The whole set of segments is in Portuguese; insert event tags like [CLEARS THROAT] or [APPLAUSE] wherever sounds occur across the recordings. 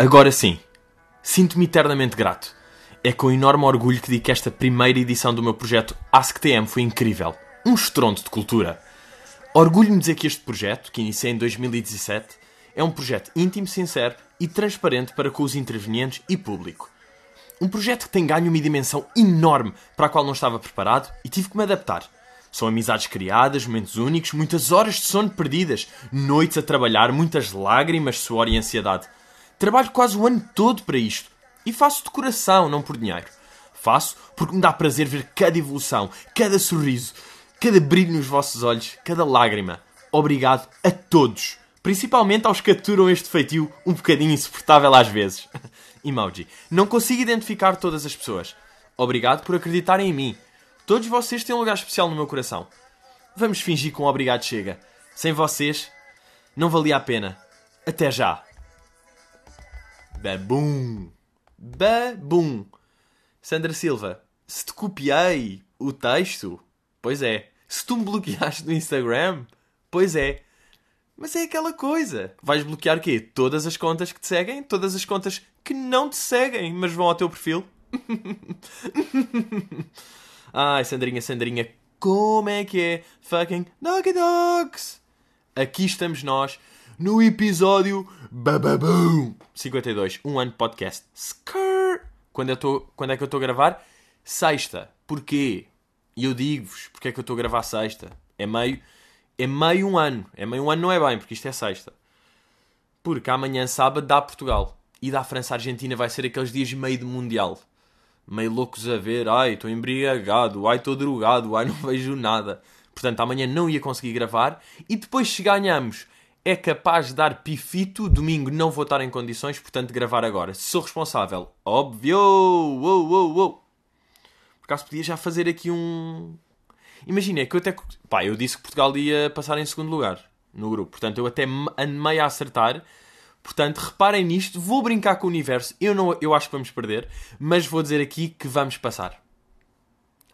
Agora sim, sinto-me eternamente grato. É com enorme orgulho que digo que esta primeira edição do meu projeto AskTM foi incrível. Um estrondo de cultura. Orgulho-me dizer que este projeto, que iniciei em 2017, é um projeto íntimo, sincero e transparente para com os intervenientes e público. Um projeto que tem ganho uma dimensão enorme para a qual não estava preparado e tive que me adaptar. São amizades criadas, momentos únicos, muitas horas de sono perdidas, noites a trabalhar, muitas lágrimas, suor e ansiedade. Trabalho quase o ano todo para isto. E faço de coração, não por dinheiro. Faço porque me dá prazer ver cada evolução, cada sorriso, cada brilho nos vossos olhos, cada lágrima. Obrigado a todos. Principalmente aos que aturam este feitio um bocadinho insuportável às vezes. [LAUGHS] Emoji. Não consigo identificar todas as pessoas. Obrigado por acreditarem em mim. Todos vocês têm um lugar especial no meu coração. Vamos fingir que um obrigado chega. Sem vocês, não valia a pena. Até já. Babum. Babum. Sandra Silva, se te copiei o texto, pois é. Se tu me bloqueaste no Instagram, pois é. Mas é aquela coisa. Vais bloquear o quê? Todas as contas que te seguem? Todas as contas que não te seguem, mas vão ao teu perfil? [LAUGHS] Ai, Sandrinha, Sandrinha, como é que é? Fucking Doggy Dogs! Aqui estamos nós no episódio Bababum 52, um ano de podcast. Skrrr. Quando, eu tô, quando é que eu estou a gravar? Sexta. Porquê? E eu digo-vos porque é que eu estou a gravar sexta. É meio, é meio um ano. É meio um ano não é bem, porque isto é sexta. Porque amanhã, sábado, dá Portugal. E da França-Argentina vai ser aqueles dias meio de Mundial. Meio loucos a ver. Ai, estou embriagado. Ai, estou drogado. Ai, não [LAUGHS] vejo nada. Portanto, amanhã não ia conseguir gravar. E depois, se ganhamos, é capaz de dar pifito. Domingo não vou estar em condições, portanto, gravar agora. Sou responsável. Óbvio! Uou, uou, uou. Por acaso podia já fazer aqui um. Imagina, é que eu até. Pá, eu disse que Portugal ia passar em segundo lugar no grupo. Portanto, eu até ando meio a acertar. Portanto, reparem nisto. Vou brincar com o universo. Eu, não, eu acho que vamos perder. Mas vou dizer aqui que vamos passar.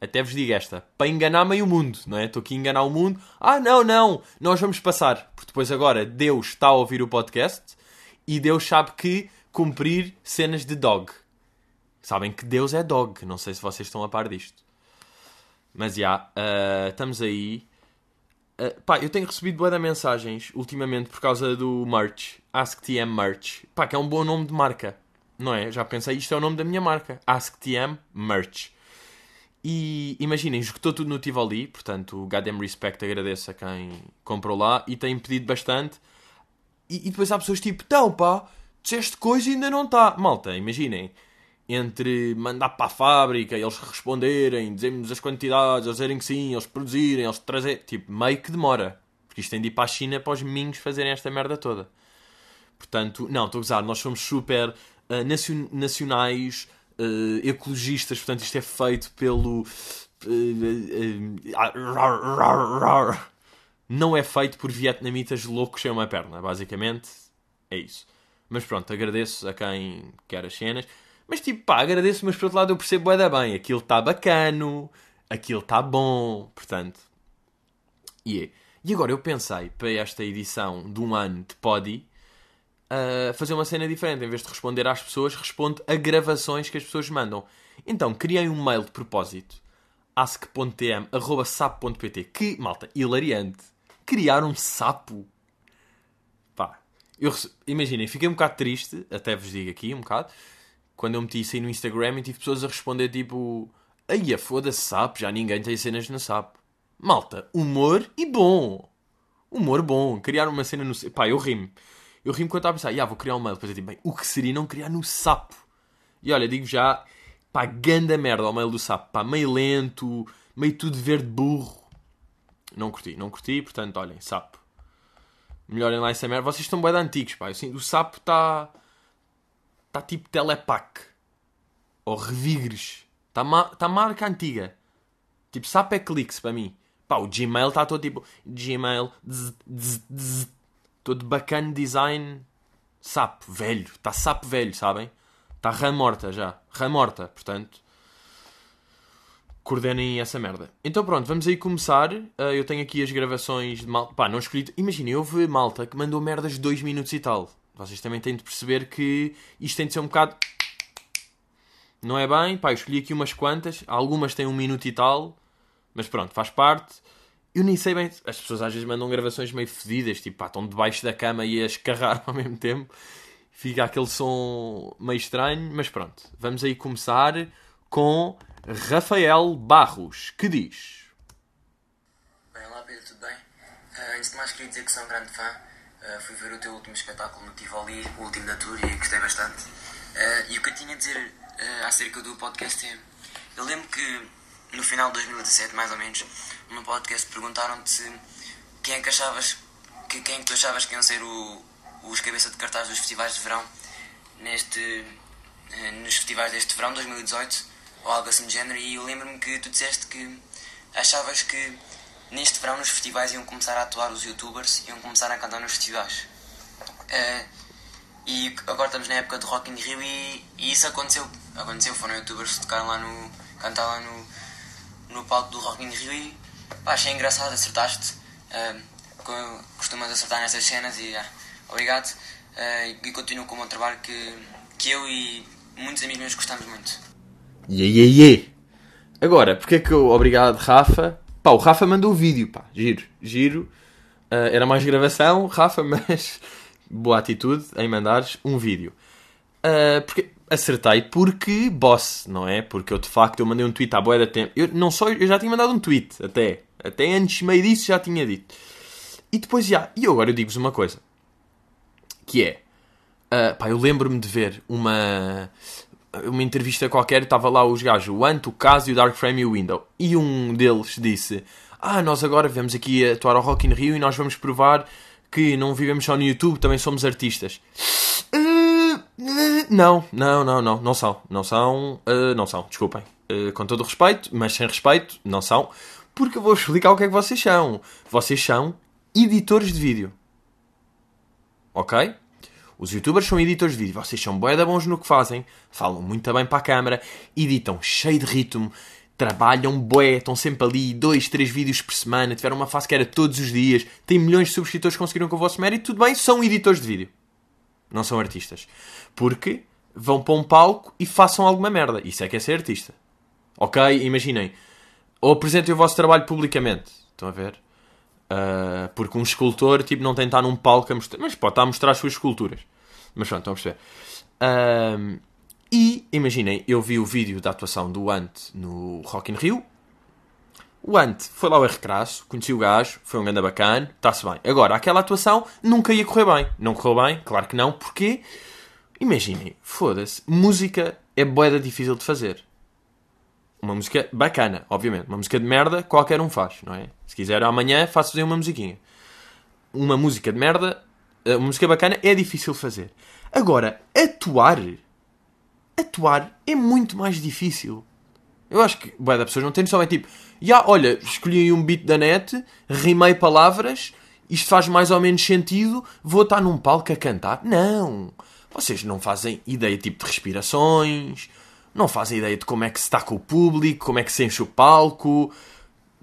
Até vos digo esta. Para enganar meio mundo, não é? Estou aqui a enganar o mundo. Ah, não, não. Nós vamos passar. Porque depois agora Deus está a ouvir o podcast. E Deus sabe que cumprir cenas de dog. Sabem que Deus é dog. Não sei se vocês estão a par disto. Mas já, yeah, uh, estamos aí. Uh, pá, eu tenho recebido boas mensagens ultimamente por causa do merch. AskTM Merch. Pá, que é um bom nome de marca. Não é? Já pensei, isto é o nome da minha marca. AskTM Merch. E imaginem, esgotou tudo no Tivoli. Portanto, o Goddamn Respect agradeço a quem comprou lá. E tem pedido bastante. E, e depois há pessoas tipo, então pá, disseste coisa e ainda não está. Malta, imaginem entre mandar para a fábrica, eles responderem, dizermos as quantidades, eles dizerem que sim, eles produzirem, eles trazerem. Tipo, meio que demora. Porque isto tem de ir para a China para os minhos fazerem esta merda toda. Portanto, não, estou a gozar, nós somos super uh, nacion nacionais, uh, ecologistas, portanto, isto é feito pelo. Uh, não é feito por vietnamitas loucos sem uma perna, basicamente. É isso. Mas pronto, agradeço a quem quer as cenas. Mas tipo, pá, agradeço, mas por outro lado eu percebo é da bem. Aquilo está bacano, aquilo está bom, portanto. Yeah. E agora eu pensei para esta edição de um ano de Podi uh, fazer uma cena diferente. Em vez de responder às pessoas, respondo a gravações que as pessoas mandam. Então criei um mail de propósito ask.tm.sapo.pt que, malta, hilariante. Criar um sapo. Pá, eu imaginem, fiquei um bocado triste, até vos digo aqui um bocado quando eu meti isso aí no Instagram e tive pessoas a responder tipo: Aí, foda-se, SAP, já ninguém tem cenas no SAP. Malta, humor e bom. Humor bom. Criar uma cena no. Pá, eu rimo. Eu rimo quando estava a pensar, ah, vou criar um mail. Depois eu digo, bem, o que seria não criar no sapo? E olha, digo já, pá, ganda merda ao mail do sapo. Pá, meio lento, meio tudo verde burro. Não curti, não curti, portanto, olhem, sapo. Melhorem lá essa merda. Vocês estão bem antigos, pá. Assim, o sapo está Está tipo Telepac. Ou Revigres. Está ma tá marca antiga. Tipo, SAP é cliques para mim. Pá, o Gmail está todo tipo. Gmail. Zzz, zzz, zzz, todo bacana design. SAP, velho. Está SAP velho, sabem? Está RAM morta já. RAM morta, portanto. Coordenem essa merda. Então pronto, vamos aí começar. Uh, eu tenho aqui as gravações de malta. Pá, não escolhi. Imaginem, houve malta que mandou merdas de 2 minutos e tal Vocês também têm de perceber que isto tem de ser um bocado. Não é bem? Pá, eu escolhi aqui umas quantas. Algumas têm um minuto e tal. Mas pronto, faz parte. Eu nem sei bem. As pessoas às vezes mandam gravações meio fedidas, tipo, pá, estão debaixo da cama e a escarrar [LAUGHS] ao mesmo tempo. Fica aquele som meio estranho, mas pronto. Vamos aí começar com Rafael Barros, que diz. Bem, olá Pedro, tudo bem? Uh, antes de mais queria dizer que sou um grande fã. Uh, fui ver o teu último espetáculo no Tivoli, o último da tour, e gostei bastante. Uh, e o que eu tinha a dizer acerca do podcast é... Eu lembro que no final de 2017, mais ou menos, no podcast perguntaram-te quem é que achavas que, quem é tu achavas que iam ser o, os cabeça de cartaz dos festivais de verão neste, nos festivais deste verão 2018 ou algo assim de género. E eu lembro-me que tu disseste que achavas que neste verão nos festivais iam começar a atuar os youtubers iam começar a cantar nos festivais. Uh, e agora estamos na época do Rock in Rio e, e, isso aconteceu. Aconteceu, foram youtubers que tocaram lá no cantar lá no, no palco do Rock in Rio e pá, achei engraçado, acertaste uh, costumas acertar nessas cenas e uh, obrigado uh, e continuo com o meu trabalho que, que eu e muitos amigos meus gostamos muito Iê, iê, iê. Agora, porque é que eu... Obrigado, Rafa. Pá, o Rafa mandou o vídeo, pá. Giro, giro. Uh, era mais gravação, Rafa, [LAUGHS] mas... Boa atitude em mandares um vídeo. Uh, porque acertei porque boss, não é? Porque eu de facto eu mandei um tweet à boia da tempo. Eu não só, eu já tinha mandado um tweet até. Até antes, meio disso, já tinha dito. E depois já. E agora eu digo-vos uma coisa. Que é. Uh, pá, eu lembro-me de ver uma uma entrevista qualquer, estava lá os gajos, o Ant, o Caso, o Dark Frame e o Window. E um deles disse: Ah, nós agora vamos aqui atuar ao Rock in Rio e nós vamos provar que não vivemos só no YouTube, também somos artistas. Uh, uh, não, não, não, não, não são. Não são, uh, não são, desculpem. com todo respeito, mas sem respeito, não são. Porque eu vou explicar o que é que vocês são. Vocês são editores de vídeo. Ok? Os youtubers são editores de vídeo, vocês são bué bons no que fazem, falam muito bem para a câmara, editam cheio de ritmo, trabalham bué, estão sempre ali, dois, três vídeos por semana, tiveram uma fase que era todos os dias, têm milhões de subscritores que conseguiram com o vosso mérito, tudo bem, são editores de vídeo. Não são artistas. Porque vão para um palco e façam alguma merda. Isso é que é ser artista. Ok? Imaginem. Ou apresentem o vosso trabalho publicamente. Estão a ver? Uh, porque um escultor tipo, não tem de estar num palco a mostrar, mas pode estar a mostrar as suas esculturas. Mas pronto, estão a perceber. Uh, e imaginem, eu vi o vídeo da atuação do Ant no Rock in Rio. O Ant foi lá ao recraço, conheci o gajo, foi um ganda bacana, está-se bem. Agora, aquela atuação nunca ia correr bem. Não correu bem, claro que não, porque imaginem, foda-se, música é boeda difícil de fazer. Uma música bacana, obviamente. Uma música de merda, qualquer um faz, não é? Se quiser amanhã, faço-vos uma musiquinha. Uma música de merda, eh, uma música bacana, é difícil fazer. Agora, atuar. Atuar é muito mais difícil. Eu acho que boa da pessoas não tem noção. É tipo, yeah, olha, escolhi um beat da net, rimei palavras, isto faz mais ou menos sentido, vou estar num palco a cantar. Não! Vocês não fazem ideia tipo de respirações, não fazem ideia de como é que se está com o público, como é que se enche o palco.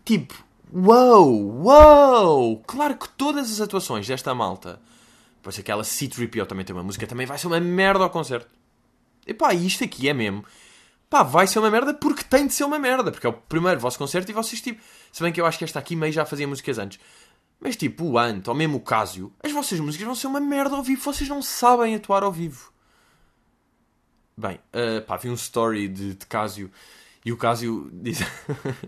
Tipo, uou, uou! Claro que todas as atuações desta malta, pois aquela C-3PO também tem uma música, também vai ser uma merda ao concerto. E pá, isto aqui é mesmo. Pá, vai ser uma merda porque tem de ser uma merda, porque é o primeiro vosso concerto e vocês, tipo. Se bem que eu acho que esta aqui meio já fazia músicas antes. Mas tipo, o Ant, ou mesmo o Casio, as vossas músicas vão ser uma merda ao vivo, vocês não sabem atuar ao vivo. Bem, uh, pá, vi um story de, de Casio e o Casio diz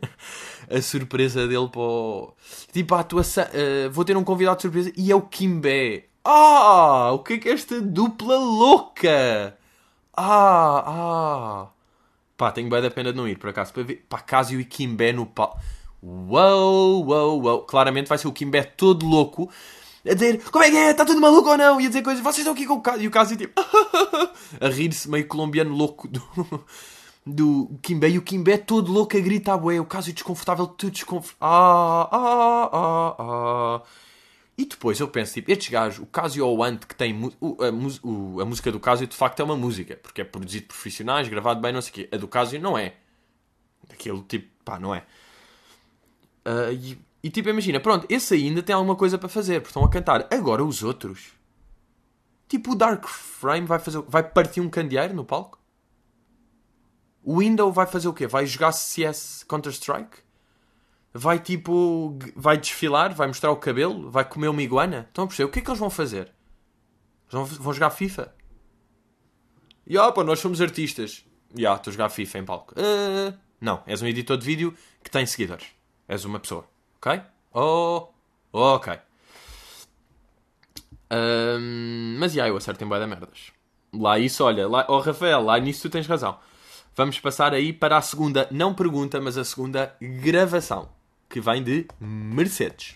[LAUGHS] a surpresa dele para o... Tipo, a atuação. Uh, vou ter um convidado de surpresa e é o Kimbé. Ah! O que é que é esta dupla louca? Ah! Ah! Pá, tenho bem da pena de não ir, por acaso, para ver. Pá, Casio e Kimbé no palco. Uou, uou, uou. Claramente vai ser o Kimbé todo louco a dizer como é que é, está tudo maluco ou não? E a dizer coisas, vocês estão aqui com o caso. E o caso tipo [LAUGHS] a rir-se meio colombiano louco do, [LAUGHS] do Kimbé. E o Kimbé todo louco a gritar, bué. O caso desconfortável, tudo desconfortável. Ah, ah, ah, ah. E depois eu penso, tipo, estes gajos, o Casio ou o Ant, que tem o, a, a, música do Casio, de facto é uma música, porque é produzido por profissionais, gravado bem, não sei o quê. A do Casio não é. Aquele tipo, pá, não é. Uh, e e tipo, imagina, pronto, esse ainda tem alguma coisa para fazer, porque estão a cantar. Agora os outros. Tipo, o Dark Frame vai, fazer, vai partir um candeeiro no palco? O Window vai fazer o quê? Vai jogar CS Counter-Strike? Vai tipo. Vai desfilar? Vai mostrar o cabelo? Vai comer uma iguana? Estão a perceber? O que é que eles vão fazer? Vão, vão jogar FIFA? E pá, nós somos artistas. E ah, estou a jogar FIFA em palco. Uh, não, és um editor de vídeo que tem seguidores. És uma pessoa. Ok? Oh, ok. Um, mas já, yeah, eu acerto em boia da merdas. Lá isso, olha, lá, oh Rafael, lá nisso tu tens razão. Vamos passar aí para a segunda, não pergunta, mas a segunda gravação, que vem de Mercedes.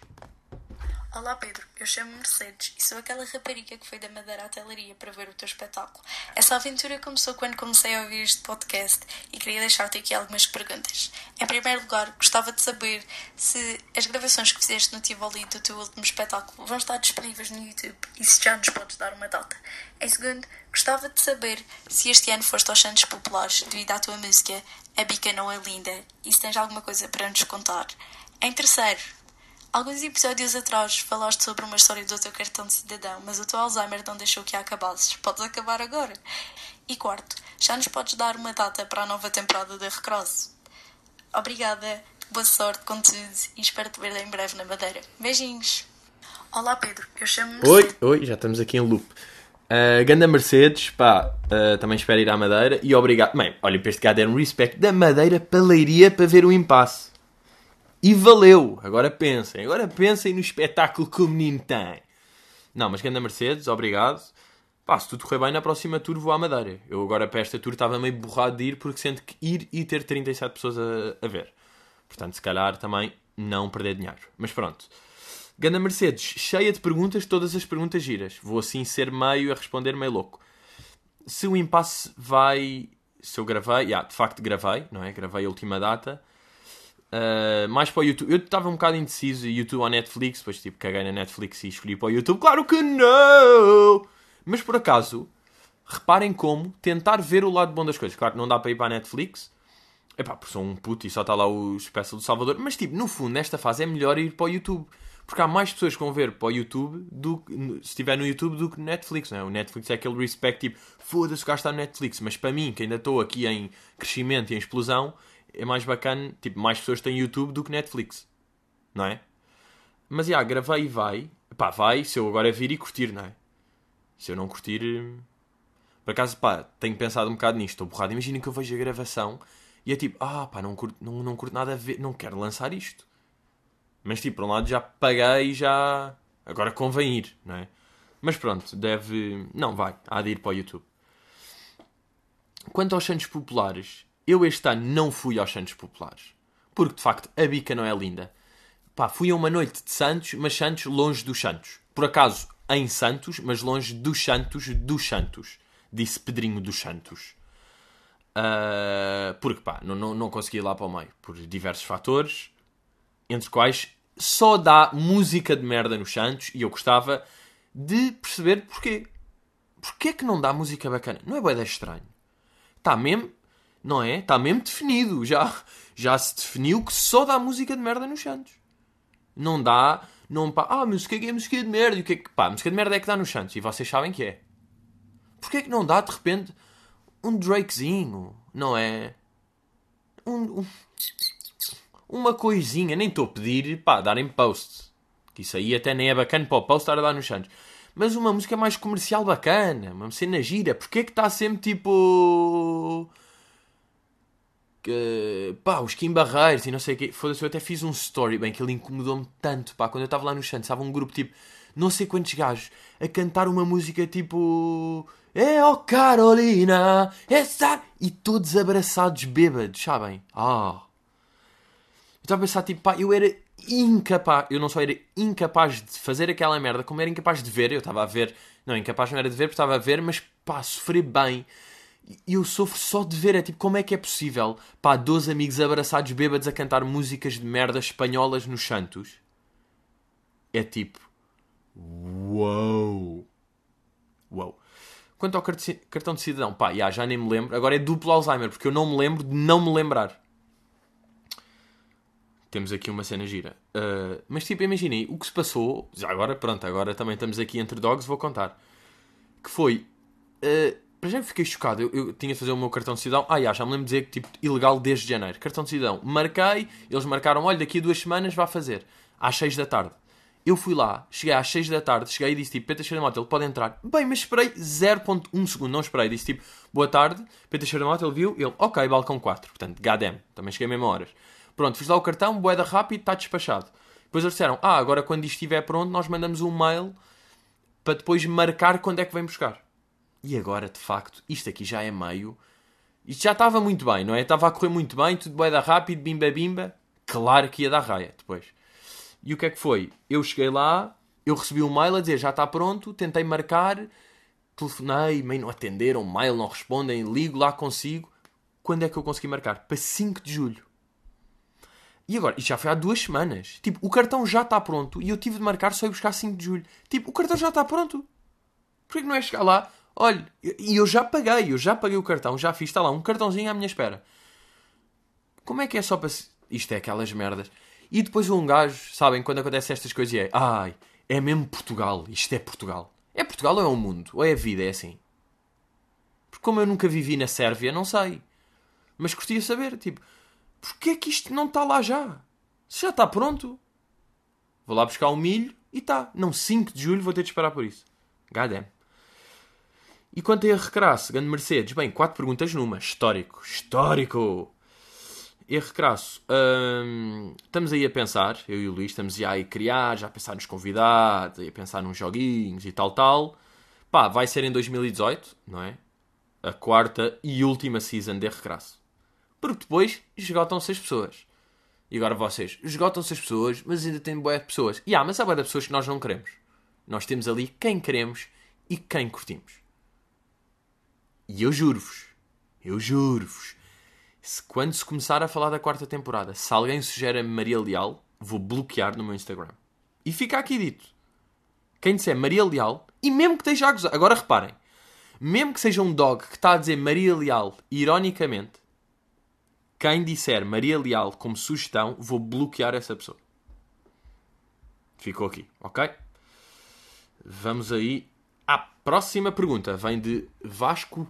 Olá Pedro, eu chamo-me Mercedes e sou aquela rapariga que foi da Madeira à Telaria para ver o teu espetáculo. Essa aventura começou quando comecei a ouvir este podcast e queria deixar-te aqui algumas perguntas. Em primeiro lugar, gostava de saber se as gravações que fizeste no Tivoli do teu último espetáculo vão estar disponíveis no YouTube e se já nos podes dar uma data. Em segundo, gostava de saber se este ano foste aos Santos Populares devido à tua música A Bica Não É Linda e se tens alguma coisa para nos contar. Em terceiro, Alguns episódios atrás falaste sobre uma história do teu cartão de cidadão, mas o teu Alzheimer não deixou que a acabasses. Podes acabar agora. E quarto, já nos podes dar uma data para a nova temporada da Recross. Obrigada, boa sorte com tudo e espero te ver em breve na Madeira. Beijinhos! Olá Pedro, eu chamo-me Oi, oi, já estamos aqui em loop. Uh, Ganda Mercedes, pá, uh, também espero ir à Madeira e obrigado. Bem, olha, para este cara um respect da Madeira para Leiria para ver o impasse. E valeu! Agora pensem, agora pensem no espetáculo que o menino tem. Não, mas Ganda Mercedes, obrigado. Pá, se tudo correr bem, na próxima tour vou à Madeira. Eu agora para esta tour estava meio borrado de ir porque sinto que ir e ter 37 pessoas a, a ver. Portanto, se calhar também não perder dinheiro. Mas pronto. Ganda Mercedes, cheia de perguntas, todas as perguntas giras. Vou assim ser meio a responder meio louco. Se o impasse vai. Se eu gravei, yeah, de facto gravei, não é? Gravei a última data. Uh, mais para o YouTube. Eu estava um bocado indeciso, YouTube ou Netflix, depois tipo caguei na Netflix e escolhi para o YouTube. Claro que não! Mas por acaso, reparem como tentar ver o lado bom das coisas. Claro que não dá para ir para a Netflix. Epá, porque sou um puto e só está lá o espécie do Salvador. Mas tipo, no fundo, nesta fase é melhor ir para o YouTube. Porque há mais pessoas que vão ver para o YouTube, do, se estiver no YouTube, do que no Netflix. Não é? O Netflix é aquele respect tipo, foda-se o gajo está no Netflix. Mas para mim, que ainda estou aqui em crescimento e em explosão, é mais bacana, tipo, mais pessoas têm YouTube do que Netflix, não é? Mas, já, yeah, gravei e vai. Pá, vai, se eu agora vir e curtir, não é? Se eu não curtir... Por acaso, pá, tenho pensado um bocado nisto, estou borrado. Imaginem que eu vejo a gravação e é tipo, ah, pá, não curto, não, não curto nada a ver, não quero lançar isto. Mas, tipo, por um lado já paguei, já... Agora convém ir, não é? Mas pronto, deve... Não, vai, há de ir para o YouTube. Quanto aos Santos Populares, eu este ano não fui aos Santos Populares. Porque de facto a bica não é linda. Pá, fui a uma noite de Santos, mas Santos longe dos Santos. Por acaso em Santos, mas longe dos Santos dos Santos. Disse Pedrinho dos Santos. Uh, porque pá, não, não, não consegui ir lá para o meio. Por diversos fatores. Entre quais só dá música de merda nos Santos. E eu gostava de perceber porquê. Porquê que não dá música bacana? Não é boeda estranho. Está mesmo não é? Está mesmo definido. Já, já se definiu que só dá música de merda nos Santos. Não dá. Não pá, ah, música é música de merda. E o que é que. Pá, música de merda é que dá nos Santos. E vocês sabem que é. Porquê é que não dá de repente um Drakezinho? Não é? Um, um, uma coisinha. Nem estou a pedir, pá, darem post. Que isso aí até nem é bacana para o post estar a dar nos Santos. Mas uma música mais comercial bacana. Uma cena gira. Porquê é que está sempre tipo que, pá, os Kim Barreiros e não sei o quê. Foda-se, eu até fiz um story, bem, que ele incomodou-me tanto, pá. Quando eu estava lá no Santos, estava um grupo tipo, não sei quantos gajos, a cantar uma música tipo. É oh, Carolina, essa. E todos abraçados, bêbados, sabem? Ah. Eu estava a pensar, tipo, pá, eu era incapaz, eu não só era incapaz de fazer aquela merda, como era incapaz de ver. Eu estava a ver, não, incapaz não era de ver, porque estava a ver, mas pá, sofri bem e eu sofro só de ver, é tipo, como é que é possível, pá, 12 amigos abraçados bêbados a cantar músicas de merda espanholas nos Santos? É tipo, uou, uou. Quanto ao cartão de cidadão, pá, já, nem me lembro, agora é duplo Alzheimer, porque eu não me lembro de não me lembrar. Temos aqui uma cena gira. Uh, mas tipo, imaginei, o que se passou, já agora, pronto, agora também estamos aqui entre dogs, vou contar que foi. Uh, para já fiquei chocado. Eu, eu, tinha de fazer o meu cartão de cidadão. Ah, já, já me lembro de dizer que tipo, ilegal desde janeiro. Cartão de cidadão. Marquei, eles marcaram, olha, daqui a duas semanas vá fazer. Às 6 da tarde. Eu fui lá, cheguei às 6 da tarde, cheguei e disse tipo, Teixeira Mota, ele pode entrar. Bem, mas esperei 0.1 segundo, não esperei. Disse tipo, boa tarde, Teixeira Mota, ele viu, ele, ok, balcão 4. Portanto, gadem, também cheguei mesmo a horas. Pronto, fiz lá o cartão, boeda rápido, está despachado. Depois eles disseram, ah, agora quando isto estiver pronto, nós mandamos um mail para depois marcar quando é que vem buscar. E agora, de facto, isto aqui já é meio. Isto já estava muito bem, não é? Estava a correr muito bem, tudo boeda rápido, bimba bimba. Claro que ia dar raia depois. E o que é que foi? Eu cheguei lá, eu recebi um mail a dizer já está pronto, tentei marcar, telefonei, meio não atenderam, mail não respondem, ligo lá consigo. Quando é que eu consegui marcar? Para 5 de julho. E agora, isto já foi há duas semanas. Tipo, o cartão já está pronto e eu tive de marcar só ir buscar 5 de julho. Tipo, o cartão já está pronto. Porquê que não é chegar lá? Olha, e eu já paguei, eu já paguei o cartão, já fiz, está lá, um cartãozinho à minha espera. Como é que é só para. Isto é aquelas merdas. E depois um gajo, sabem, quando acontecem estas coisas, é ai, é mesmo Portugal, isto é Portugal. É Portugal ou é o mundo? Ou é a vida? É assim? Porque como eu nunca vivi na Sérvia, não sei. Mas gostaria de saber, tipo, porquê é que isto não está lá já? Se já está pronto. Vou lá buscar um milho e está. Não, 5 de julho vou ter de esperar por isso. Gadem. E quanto a recrasso, grande Mercedes? Bem, quatro perguntas numa. Histórico. Histórico! erro crasso. Hum, estamos aí a pensar, eu e o Luís, estamos aí a criar, já a pensar nos convidados, a pensar nos joguinhos e tal, tal. Pá, vai ser em 2018, não é? A quarta e última season de crasso. Porque depois esgotam-se as pessoas. E agora vocês, esgotam-se as pessoas, mas ainda tem boé de pessoas. E há, mas há boé de pessoas que nós não queremos. Nós temos ali quem queremos e quem curtimos. E eu juro-vos, eu juro-vos, se, quando se começar a falar da quarta temporada, se alguém sugere Maria Leal, vou bloquear no meu Instagram. E fica aqui dito. Quem disser Maria Leal, e mesmo que esteja a gozar, agora reparem, mesmo que seja um dog que está a dizer Maria Leal ironicamente, quem disser Maria Leal como sugestão, vou bloquear essa pessoa. Ficou aqui, ok? Vamos aí à próxima pergunta. Vem de Vasco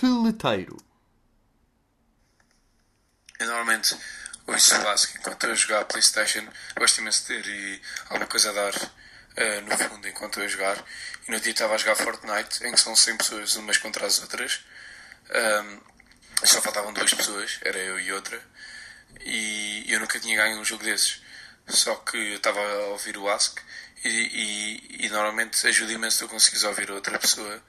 Peleteiro. Eu normalmente ouço básico enquanto eu jogar a Playstation. Gosto imenso de ter e alguma coisa a dar uh, no fundo enquanto eu jogar. E no dia estava a jogar Fortnite, em que são 100 pessoas umas contra as outras. Um, só faltavam duas pessoas, era eu e outra. E eu nunca tinha ganho um jogo desses. Só que eu estava a ouvir o Ask e, e, e normalmente ajuda imenso se eu conseguires ouvir outra pessoa.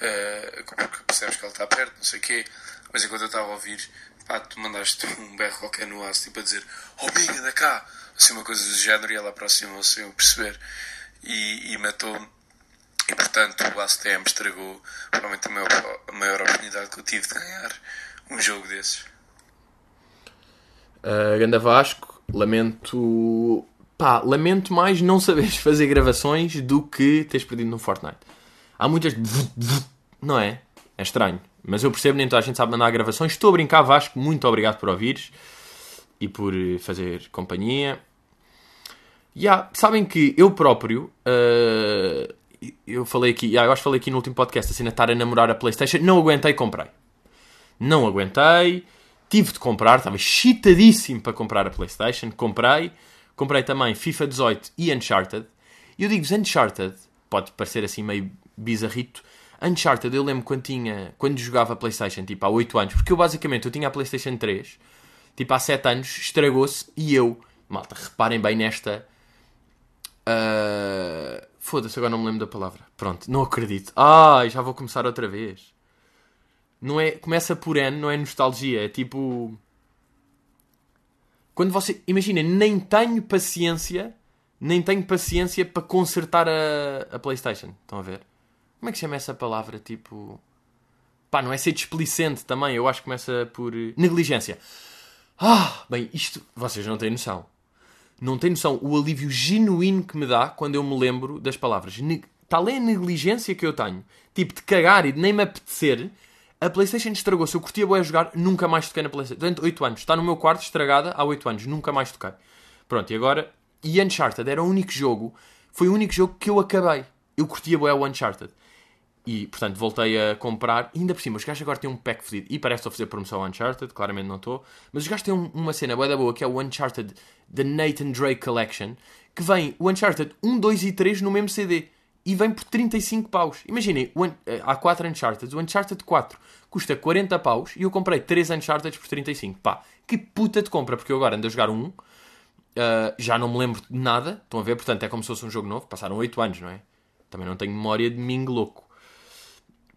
Porque percebes que ela está perto, não sei o quê. Mas enquanto eu estava a ouvir, pá, tu mandaste [LAUGHS] um berro qualquer no aço, tipo a dizer, oh Biga, da cá, assim uma coisa do género, e ela aproximou-se sem eu perceber, e, e matou-me. E portanto o ACTM estragou provavelmente a maior, a maior oportunidade que eu tive de ganhar um jogo desses. Uh, Ganda Vasco, lamento. Pá, lamento mais não saberes [LAUGHS] fazer gravações do que teres perdido no Fortnite. Há muitas. Não é? É estranho. Mas eu percebo, nem toda a gente sabe mandar gravações. Estou a brincar, Vasco. Muito obrigado por ouvires e por eh, fazer companhia. Yeah, sabem que eu próprio. Uh, eu falei aqui, yeah, eu acho que falei aqui no último podcast assim, a estar a namorar a PlayStation. Não aguentei, comprei. Não aguentei. Tive de comprar, estava chitadíssimo para comprar a PlayStation. Comprei. Comprei também FIFA 18 e Uncharted. E eu digo Uncharted, pode parecer assim meio bizarrito, Uncharted, eu lembro quando tinha, quando jogava Playstation, tipo, há 8 anos, porque eu basicamente, eu tinha a Playstation 3, tipo, há 7 anos, estragou-se, e eu, malta, reparem bem nesta, uh... foda-se, agora não me lembro da palavra, pronto, não acredito, ai, já vou começar outra vez, não é, começa por N, não é nostalgia, é tipo, quando você, imagina, nem tenho paciência, nem tenho paciência para consertar a, a Playstation, estão a ver? Como é que chama essa palavra? Tipo. Pá, não é ser displicente também. Eu acho que começa por. Eh, negligência. Ah, bem, isto. Vocês não têm noção. Não têm noção o alívio genuíno que me dá quando eu me lembro das palavras. Ne... Tal é a negligência que eu tenho. Tipo, de cagar e de nem me apetecer. A PlayStation estragou-se. Eu curtia boa jogar, nunca mais toquei na PlayStation. Durante 8 anos. Está no meu quarto estragada há 8 anos. Nunca mais toquei. Pronto, e agora. E Uncharted era o único jogo. Foi o único jogo que eu acabei. Eu curtia boa o Uncharted. E, portanto, voltei a comprar. E ainda por cima, os gajos agora têm um pack fedido. E parece que estou a fazer promoção ao Uncharted, claramente não estou. Mas os gajos têm um- uma cena boa da boa, que é o Uncharted The Nathan Drake Collection, que vem o Uncharted 1, 2 e 3 no mesmo CD. E vem por 35 paus. Imaginem, eh, há 4 Uncharted. O Uncharted 4 custa 40 paus e eu comprei 3 Uncharted por 35. Pá, que puta de compra, porque eu agora ando a jogar um. uh, já não me lembro de nada. Estão a ver? Portanto, é como se fosse um jogo novo. Passaram 8 anos, não é? Também não tenho memória de mim louco.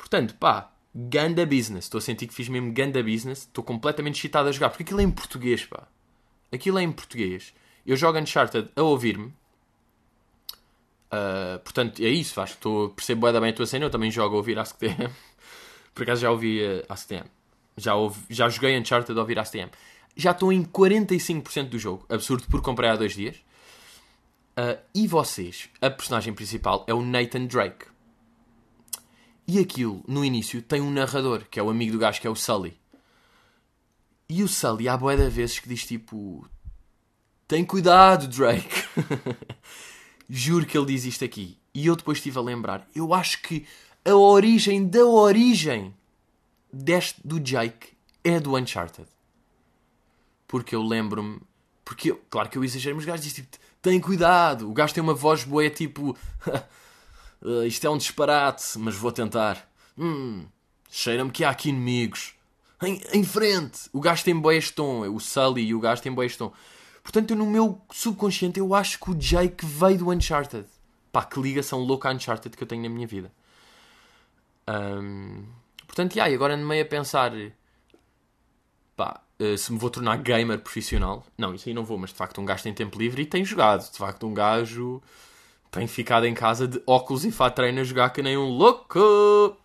Portanto, pá, ganda business. Estou a sentir que fiz mesmo ganda business. Estou completamente excitado a jogar. Porque aquilo é em português, pá. Aquilo é em português. Eu jogo Uncharted a ouvir-me. Uh, portanto, é isso. Acho que estou, percebo bem a tua cena. Eu também jogo a ouvir AskTM. [LAUGHS] Por acaso já ouvi uh, AskTM. Já, já joguei Uncharted a ouvir AskTM. Já estou em 45% do jogo. Absurdo, porque comprei há dois dias. Uh, e vocês, a personagem principal é o Nathan Drake. E aquilo, no início, tem um narrador, que é o amigo do gajo, que é o Sully. E o Sully, há boé de vezes que diz tipo... Tem cuidado, Drake. [LAUGHS] Juro que ele diz isto aqui. E eu depois estive a lembrar. Eu acho que a origem da origem deste, do Jake é do Uncharted. Porque eu lembro-me... Porque, eu, claro que eu exagero, mas o gajo diz tipo... Tem cuidado. O gajo tem uma voz boa, tipo... [LAUGHS] Uh, isto é um disparate, mas vou tentar. Hum, cheira-me que há aqui inimigos. Em, em frente! O gajo tem boé tom. O Sully e o gajo têm boé tom. Portanto, eu, no meu subconsciente, eu acho que o Jake veio do Uncharted. Pá, que ligação louca a Uncharted que eu tenho na minha vida. Ahm, portanto, yeah, e agora ando meio a pensar... Pá, uh, se me vou tornar gamer profissional. Não, isso aí não vou, mas de facto um gajo tem tempo livre e tem jogado. De facto, um gajo tem ficado em casa de óculos e fato treino a jogar que nem um louco.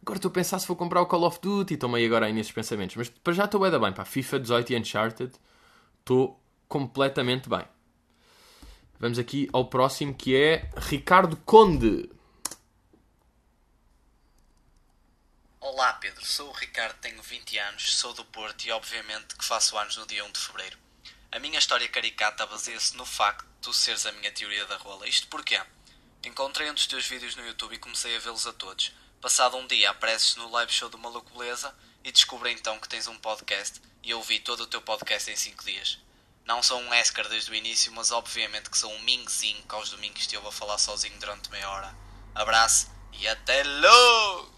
Agora estou a pensar se vou comprar o Call of Duty. Estou meio agora aí nesses pensamentos. Mas para já estou bem bem. Pá. FIFA 18 e Uncharted. Estou completamente bem. Vamos aqui ao próximo que é Ricardo Conde. Olá Pedro, sou o Ricardo, tenho 20 anos, sou do Porto e obviamente que faço anos no dia 1 de Fevereiro. A minha história caricata baseia-se no facto de tu seres a minha teoria da rola. Isto porquê? Encontrei um dos teus vídeos no YouTube e comecei a vê-los a todos. Passado um dia apareces no live show do Maluco Beleza e descobri então que tens um podcast e ouvi todo o teu podcast em 5 dias. Não sou um Escar desde o início, mas obviamente que sou um mingzinho que aos domingos estive a falar sozinho durante meia hora. Abraço e até logo!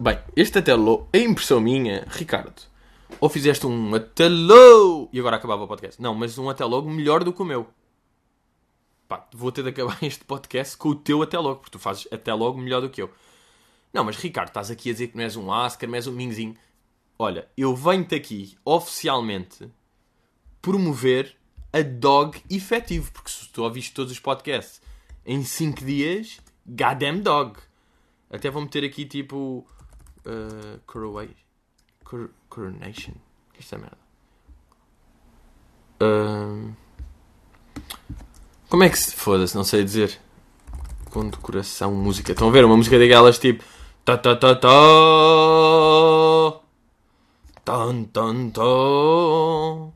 Bem, este atelô é impressão minha, Ricardo. Ou fizeste um atelô e agora acabava o podcast. Não, mas um até logo melhor do que o meu. Pá, vou ter de acabar [LAUGHS] este podcast com o teu até logo, porque tu fazes até logo melhor do que eu. Não, mas Ricardo, estás aqui a dizer que não és um Oscar, não és um Minzinho. Olha, eu venho-te aqui oficialmente promover a dog efetivo, porque se tu ouviste todos os podcasts em 5 dias, goddamn dog. Até vou meter aqui tipo. Uh, Coronation. Cor coronation. Que isto é merda. Uh, como é que se. Foda-se, não sei dizer. Condecoração, música. Estão a ver? Uma música daquelas tipo. Ta ta ta ta. Tan tan tan.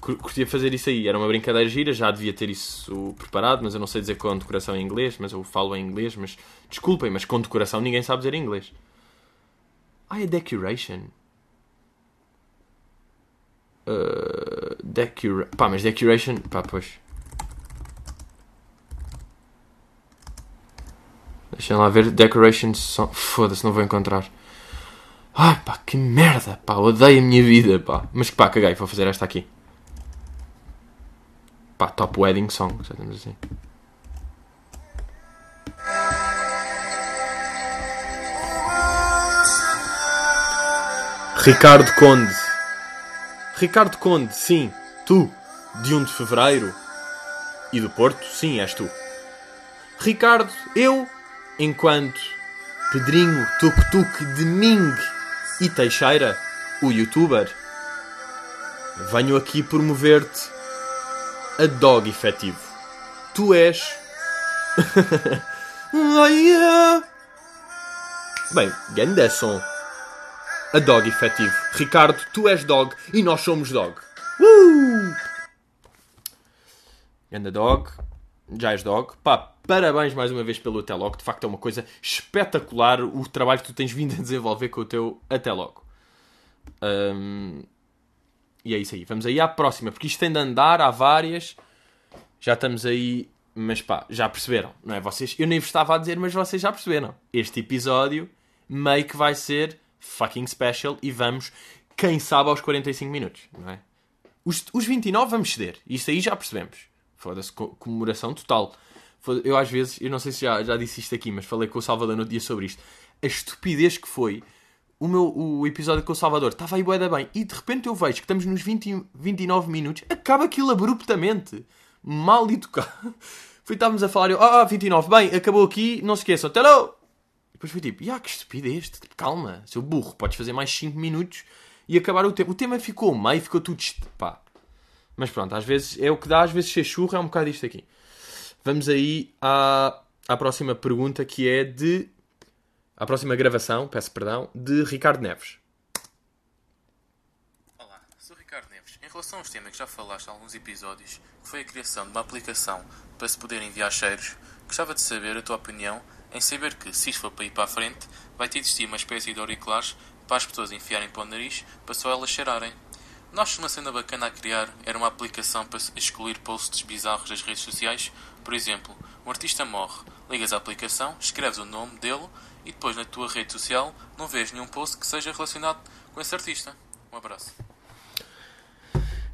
Cur- Curtia fazer isso aí, era uma brincadeira gira, já devia ter isso preparado, mas eu não sei dizer condecoração em inglês, mas eu falo em inglês, mas desculpem, mas condecoração ninguém sabe dizer em inglês. Ah, é decoration. Uh, decora... Pá, mas decoration... Pá, pois. Deixem lá ver. Decoration song... Foda-se, não vou encontrar. Ai, pá, que merda, pá. Odeio a minha vida, pá. Mas pá, caguei, vou fazer esta aqui. Pá, top wedding song, já assim. Ricardo Conde. Ricardo Conde, sim, tu, de 1 de Fevereiro. E do Porto, sim, és tu. Ricardo, eu, enquanto Pedrinho Tuk-Tuk de Ming e Teixeira, o youtuber, venho aqui promover-te a dog efetivo. Tu és. [LAUGHS] É. Bem, ganda som. A dog efetivo. Ricardo, tu és dog e nós somos dog. Uh! Ganda dog. Já és dog. Pá, parabéns mais uma vez pelo Até Logo. De facto, é uma coisa espetacular o trabalho que tu tens vindo a desenvolver com o teu Até Logo. Hum, e é isso aí. Vamos aí à próxima, porque isto tem de andar, há várias. Já estamos aí, mas pá, já perceberam, não é? Vocês, eu nem vos estava a dizer, mas vocês já perceberam. Este episódio meio que vai ser fucking special e vamos, quem sabe, aos 45 minutos, não é? Os, os 29 vamos ceder, isso aí já percebemos. Foda-se, co- comemoração total. Eu às vezes, eu não sei se já, já disse isto aqui, mas falei com o Salvador no dia sobre isto. A estupidez que foi o, meu, o episódio com o Salvador. Estava aí bué da bem. E de repente eu vejo que estamos nos 20, 29 minutos. Acaba aquilo abruptamente. Mal educado. [LAUGHS] Foi, estávamos a falar, eu, ah, 29, bem, acabou aqui, não se esqueçam, até logo. Depois foi tipo, ah, que estupidez, tipo, calma, seu burro, podes fazer mais 5 minutos e acabar o tema. O tema ficou meio, ficou tudo, pá. Mas pronto, às vezes é o que dá, às vezes ser churro é um bocado isto aqui. Vamos aí à, à próxima pergunta que é de. À próxima gravação, peço perdão, de Ricardo Neves. Olá, sou Ricardo Neves. Em relação aos temas que já falaste em alguns episódios, que foi a criação de uma aplicação para se poder enviar cheiros, gostava de saber a tua opinião em saber que, se isto for para ir para a frente, vai ter de existir uma espécie de auriculares para as pessoas enfiarem para o nariz para só elas cheirarem. Nós, uma cena bacana a criar era uma aplicação para excluir posts bizarros das redes sociais. Por exemplo, um artista morre, ligas a aplicação, escreves o nome dele e depois na tua rede social não vês nenhum post que seja relacionado com esse artista. Um abraço.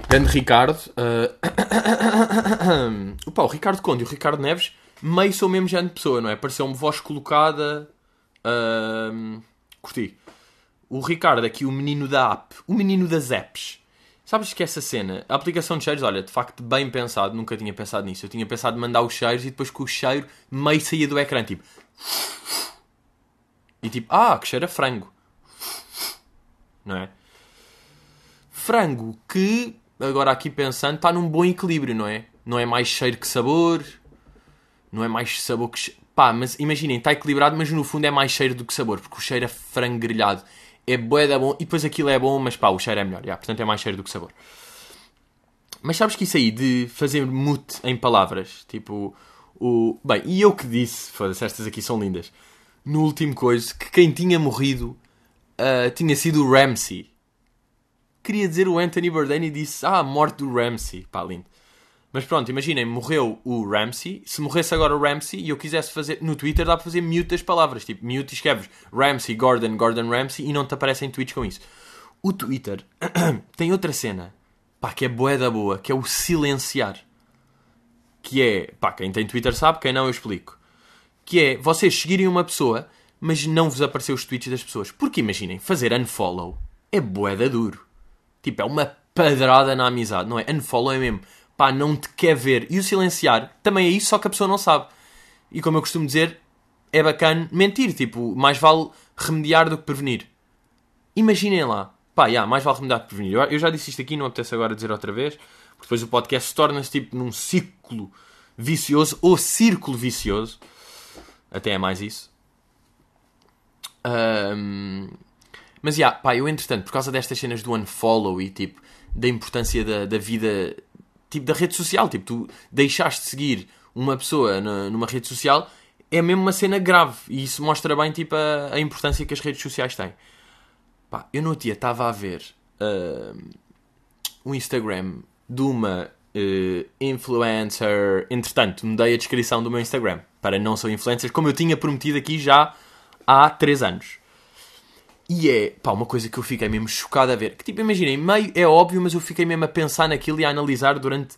Grande Ricardo. Uh... Opa, [COUGHS] o Ricardo Conde e o Ricardo Neves meio são o mesmo género de pessoa, não é? Pareceu-me voz colocada. Uh... Curti. O Ricardo aqui, o menino da app, o menino das apps. Sabes que essa cena, a aplicação de cheiros, olha, de facto, bem pensado, nunca tinha pensado nisso. Eu tinha pensado em mandar os cheiros e depois com o cheiro meio saía do ecrã, tipo. E tipo, ah, que cheira a frango. Não é? frango que, agora aqui pensando, está num bom equilíbrio, não é? Não é mais cheiro que sabor, não é mais sabor que. Pá, mas imaginem, está equilibrado, mas no fundo é mais cheiro do que sabor, porque o cheiro é frango grelhado. É bué da bom, e depois aquilo é bom, mas pá, o cheiro é melhor, já, portanto é mais cheiro do que sabor. Mas sabes que isso aí de fazer mute em palavras, tipo, o. Bem, e eu que disse, foda-se, estas aqui são lindas. No último coisa, que quem tinha morrido ah, tinha sido o Ramsey queria dizer o Anthony Bourdain e disse Ah, a morte do Ramsey. Pá, lindo. Mas pronto, imaginem, morreu o Ramsey. Se morresse agora o Ramsey e eu quisesse fazer. No Twitter dá para fazer mute das palavras. Tipo, mute e escreves Ramsey, Gordon, Gordon Ramsey e não te aparecem tweets com isso. O Twitter [CLEARS THROAT] tem outra cena. Pá, que é bué da boa. Que é o silenciar. Que é. Pá, quem tem Twitter sabe, quem não eu explico. Que é vocês seguirem uma pessoa, mas não vos aparecer os tweets das pessoas. Porque imaginem, fazer unfollow é bué da duro. Tipo, é uma padrada na amizade, não é? Unfollow é mesmo. Pá, não te quer ver. E o silenciar também é isso, só que a pessoa não sabe. E como eu costumo dizer, é bacana mentir. Tipo, mais vale remediar do que prevenir. Imaginem lá. Pá, yeah, mais vale remediar do que prevenir. Eu, já disse isto aqui, não apetece agora dizer outra vez. Porque depois o podcast torna-se tipo num ciclo vicioso ou círculo vicioso. Até é mais isso. Ahm, mas, já, pá, eu entretanto, por causa destas cenas do unfollow e, tipo, da importância da, da vida, tipo, da rede social, tipo, tu deixaste de seguir uma pessoa na- numa rede social, é mesmo uma cena grave. E isso mostra bem, tipo, a, a importância que as redes sociais têm. Pá, eu no dia estava a ver ahm, um Instagram de uma eh, influencer. Entretanto, mudei a descrição do meu Instagram para não ser influencers, como eu tinha prometido aqui já há 3 anos. E é, pá, uma coisa que eu fiquei mesmo chocado a ver. Que tipo, imaginem, meio é óbvio, mas eu fiquei mesmo a pensar naquilo e a analisar durante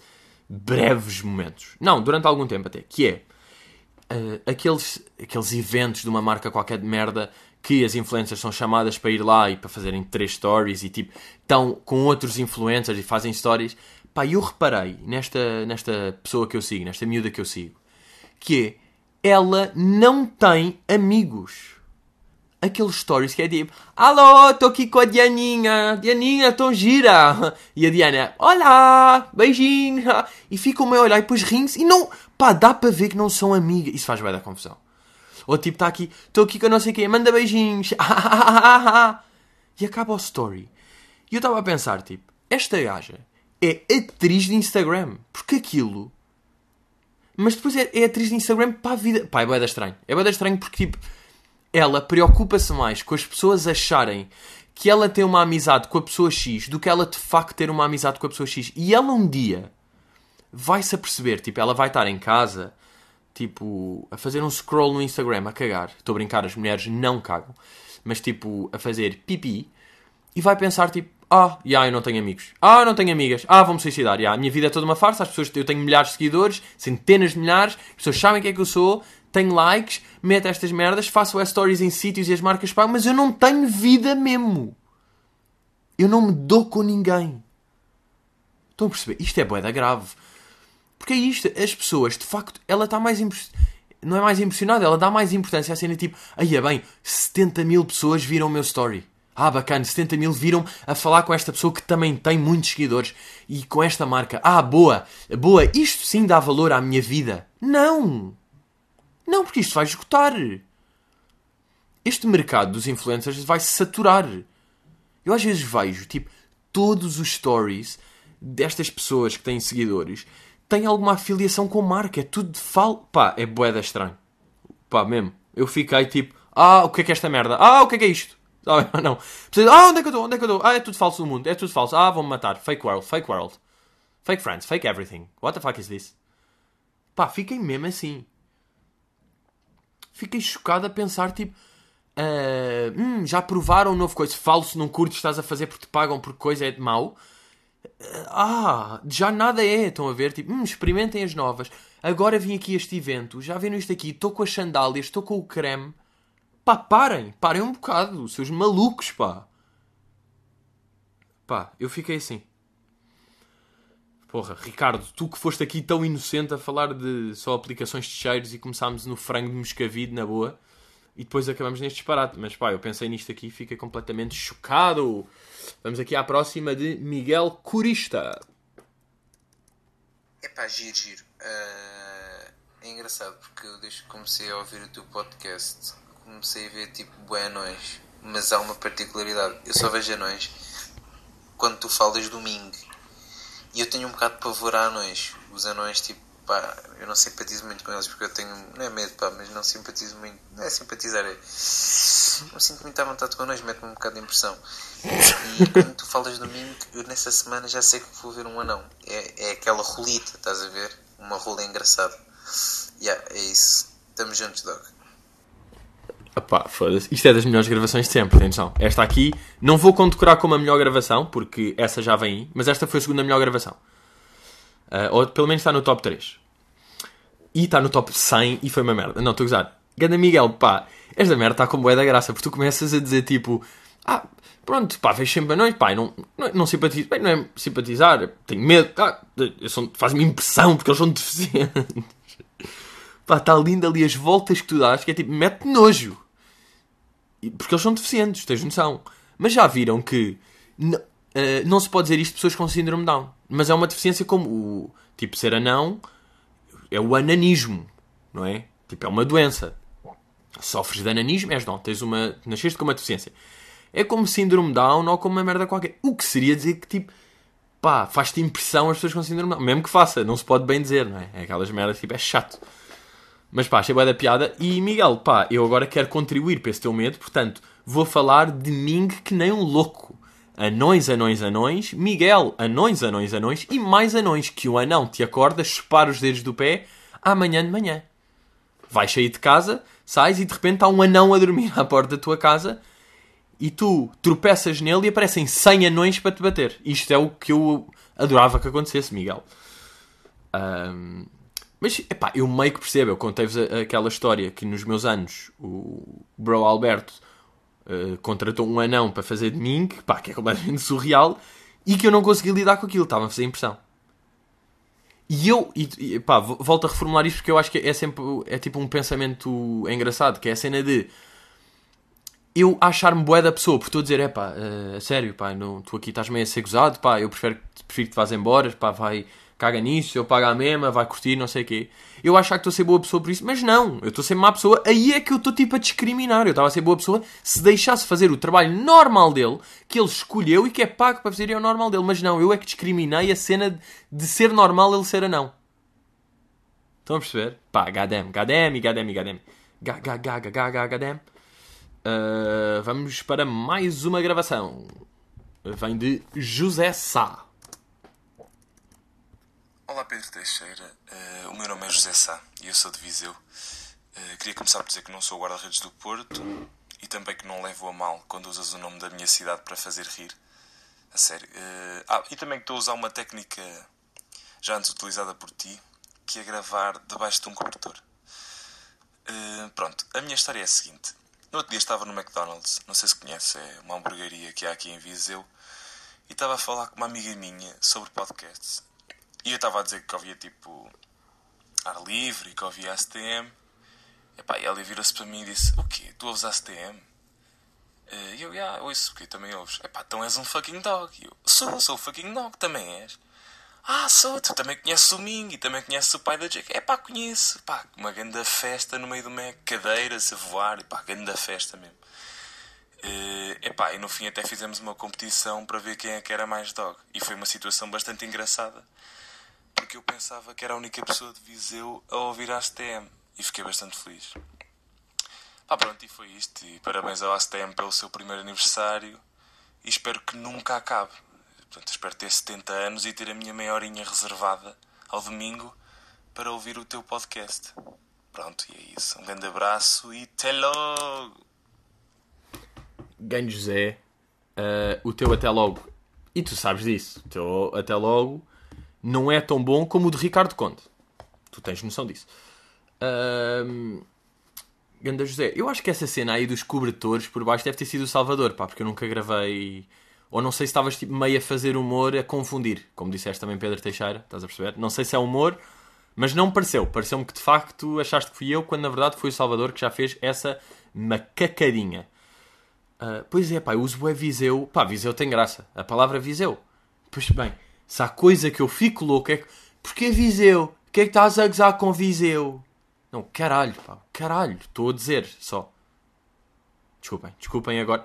breves momentos. Não, durante algum tempo até. Que é uh, aqueles, aqueles eventos de uma marca qualquer de merda que as influencers são chamadas para ir lá e para fazerem três stories e tipo, estão com outros influencers e fazem stories. Pá, eu reparei nesta, nesta pessoa que eu sigo, nesta miúda que eu sigo, que é, ela não tem amigos aqueles stories que é tipo Alô, estou aqui com a Dianinha. Dianinha, tão gira. E a Diana, olá, beijinho. E ficam meio a olhar e depois riem-se E não, pá, dá para ver que não são amigas. Isso faz bem da confusão. Ou tipo, está aqui, estou aqui com não sei quem Manda beijinhos. [LAUGHS] E acaba o story. E eu estava a pensar, tipo Esta gaja é atriz de Instagram. Porque aquilo? Mas depois é, é atriz de Instagram para a vida. Pá, é boeda estranho. É boeda estranho porque, tipo, ela preocupa-se mais com as pessoas acharem que ela tem uma amizade com a pessoa X do que ela de facto ter uma amizade com a pessoa X. E ela um dia vai-se aperceber, tipo, ela vai estar em casa, tipo, a fazer um scroll no Instagram, a cagar. Estou a brincar, as mulheres não cagam. Mas, tipo, a fazer pipi. E vai pensar, tipo, ah, já, eu não tenho amigos. Ah, eu não tenho amigas. Ah, vou-me suicidar. Já, a minha vida é toda uma farsa. As pessoas, eu tenho milhares de seguidores, centenas de milhares. As pessoas sabem quem é que eu sou. Tenho likes, meto estas merdas, faço stories em sítios e as marcas pagam, mas eu não tenho vida mesmo. Eu não me dou com ninguém. Estão a perceber? Isto é boeda grave. Porque é isto, as pessoas, de facto, ela está mais. Não é mais impressionada, ela dá mais importância à cena tipo, aí é bem, 70 mil pessoas viram o meu story. Ah, bacana, 70 mil viram a falar com esta pessoa que também tem muitos seguidores e com esta marca. Ah, boa, boa, isto sim dá valor à minha vida. Não! Não, porque isto vai esgotar. Este mercado dos influencers vai se saturar. Eu às vezes vejo, tipo, todos os stories destas pessoas que têm seguidores têm alguma afiliação com marca. É tudo de fal... Pá, é boeda estranho. Pá, mesmo. Eu fiquei tipo, ah, o que é que é esta merda? Ah, o que é que é isto? [LAUGHS] Ah, não. Ah, onde é que eu estou? Onde é que eu estou? Ah, é tudo falso no mundo. É tudo falso. Ah, vão-me matar. Fake world, fake world. Fake friends, fake everything. What the fuck is this? Pá, fiquei mesmo assim. Fiquei chocado a pensar, tipo... Uh, hum, já provaram um novo coisa. Falso, não curtes, estás a fazer porque te pagam porque coisa é de mau. Uh, ah, já nada é. Estão a ver? Tipo, hum, experimentem as novas. Agora vim aqui este evento. Já viram isto aqui? Estou com as sandálias, estou com o creme. Pá, parem, parem um bocado, seus malucos, pá. Pá, eu fiquei assim. Porra, Ricardo, tu que foste aqui tão inocente a falar de só aplicações de cheiros e começámos no frango de moscavide, na boa, e depois acabamos neste disparate. Mas pá, eu pensei nisto aqui e fiquei completamente chocado. Vamos aqui à próxima de Miguel Curista. É pá, giro, giro. Uh, é engraçado porque eu desde que comecei a ouvir o teu podcast comecei a ver tipo bué anões, mas há uma particularidade. Eu só vejo anões quando tu falas domingo. E eu tenho um bocado de pavor a anões. Os anões, tipo, pá, eu não simpatizo muito com eles porque eu tenho, não é medo, pá, mas não simpatizo muito. Não é simpatizar, é. Não sinto muito à vontade com anões, mete-me um bocado de impressão. E quando tu falas domingo, eu nessa semana já sei que vou ver um anão. É, é aquela rolita, estás a ver? Uma rola engraçada. Yeah, é isso. Estamos juntos, Dog. Epá, foda-se. Isto é das melhores gravações de sempre, atenção. Esta aqui, não vou condecorar como a melhor gravação, porque essa já vem aí, mas esta foi a segunda melhor gravação. Uh, ou pelo menos está no top 3. E está no top 100 e foi uma merda. Não, estou a gozar. Ganda Miguel, pá, esta merda está com boé da graça, porque tu começas a dizer tipo, ah, pronto, pá, vejo sempre a noite, pá, não, não, não simpatizo, bem, não é simpatizar, tenho medo, ah, faz-me impressão porque eles são [LAUGHS] deficientes. pá, está lindo ali as voltas que tu dás, que é tipo, mete nojo. Porque eles são deficientes, tens noção. Mas já viram que uh, não se pode dizer isto de pessoas com síndrome Down. Mas é uma deficiência como o tipo ser anão é o ananismo, não é? Tipo, é uma doença. Sofres de ananismo, és Down, tens uma. nasceste com uma deficiência. É como síndrome Down ou como uma merda qualquer. O que seria dizer que tipo. pá, faz-te impressão as pessoas com síndrome Down. Mesmo que faça, não se pode bem dizer, não é? É aquelas merdas tipo, é chato. Mas pá, achei boa da piada. E Miguel, pá, eu agora quero contribuir para esse teu medo, portanto, vou falar de Ming que nem um louco. Anões, anões, anões. Miguel, anões, anões, anões. E mais anões, que o anão te acorda, chupar os dedos do pé, amanhã de manhã. Vais sair de casa, sais e de repente há um anão a dormir à porta da tua casa e tu tropeças nele e aparecem 100 anões para te bater. Isto é o que eu adorava que acontecesse, Miguel. Um, mas, epá, eu meio que percebo. Eu contei-vos aquela história que nos meus anos o Bro Alberto uh, contratou um anão para fazer de mim, que, pá, que é completamente surreal, e que eu não consegui lidar com aquilo. Estava a fazer impressão. E eu, e, e, pá, volto a reformular isto porque eu acho que é sempre, é tipo um pensamento engraçado, que é a cena de eu achar-me bué da pessoa, porque estou a dizer, é pá, uh, sério, pá, não, tu aqui estás meio a ser gozado, pá, eu prefiro, prefiro que te vás embora, pá, vai caga nisso, eu pago a mesma, vai curtir, não sei o quê. Eu achar que estou a ser boa pessoa por isso, mas não, eu estou a ser má pessoa, aí é que eu estou tipo a discriminar. Eu estava a ser boa pessoa se deixasse fazer o trabalho normal dele, que ele escolheu e que é pago para fazer é o normal dele, mas não, eu é que discriminei a cena de ser normal ele ser anão. Estão a perceber? Pá, goddamn, goddamn e goddamn e goddamn. Ga, ga, ga, ga, ga, ga, goddamn. Uh, vamos para mais uma gravação. Vem de José Sá. Olá Pedro Teixeira, Eh, o meu nome é José Sá e eu sou de Viseu. Eh, queria começar por dizer que não sou guarda-redes do Porto e também que não levo a mal quando usas o nome da minha cidade para fazer rir. A sério. Eh, ah, e também que estou a usar uma técnica já antes utilizada por ti, que é gravar debaixo de um cobertor. Pronto, a minha história é a seguinte. No outro dia estava no McDonald's, não sei se conhece, é uma hamburgueria que há aqui em Viseu, e estava a falar com uma amiga minha sobre podcasts. E eu estava a dizer que ouvia tipo ar livre e que ouvia ASTM. Epá, e ela virou-se para mim e disse: O quê? Tu ouves ASTM? Eh, E eu, já, ouço, porque também ouves. Epá, então és um fucking dog. E eu, sou, sou um fucking dog, também és. Ah, sou, tu também conheces o Ming e também conheces o pai da Jake. Epá, conheço. Epá, uma grande festa no meio do Mac, cadeiras a voar, epá, grande festa mesmo. Epá, e no fim até fizemos uma competição para ver quem é que era mais dog. E foi uma situação bastante engraçada. Porque eu pensava que era a única pessoa de Viseu a ouvir a ASTM. E fiquei bastante feliz. Ah, pronto, e foi isto. E parabéns ao ASTM pelo seu primeiro aniversário. E espero que nunca acabe. Portanto, espero ter 70 anos e ter a minha meia horinha reservada ao domingo para ouvir o teu podcast. Pronto, e é isso. Um grande abraço e até logo! Ganho José, uh, o teu até logo, e tu sabes disso, o teu até logo não é tão bom como o de Ricardo Conte. Tu tens noção disso. Um, Ganda José, eu acho que essa cena aí dos cobertores por baixo deve ter sido o Salvador, pá, porque eu nunca gravei. Ou não sei se estavas tipo, meio a fazer humor a confundir, como disseste também Pedro Teixeira, estás a perceber? Não sei se é humor, mas não pareceu. Pareceu-me que de facto achaste que fui eu, quando na verdade foi o Salvador que já fez essa macacadinha. Ah, pois é, pá, eu uso é Viseu. Pá, Viseu tem graça. A palavra Viseu. Pois bem, se há coisa que eu fico louco é que. Porquê Viseu? Que é que estás a gozar com Viseu? Não, caralho, pá, caralho. Estou a dizer só. Desculpem, desculpem agora.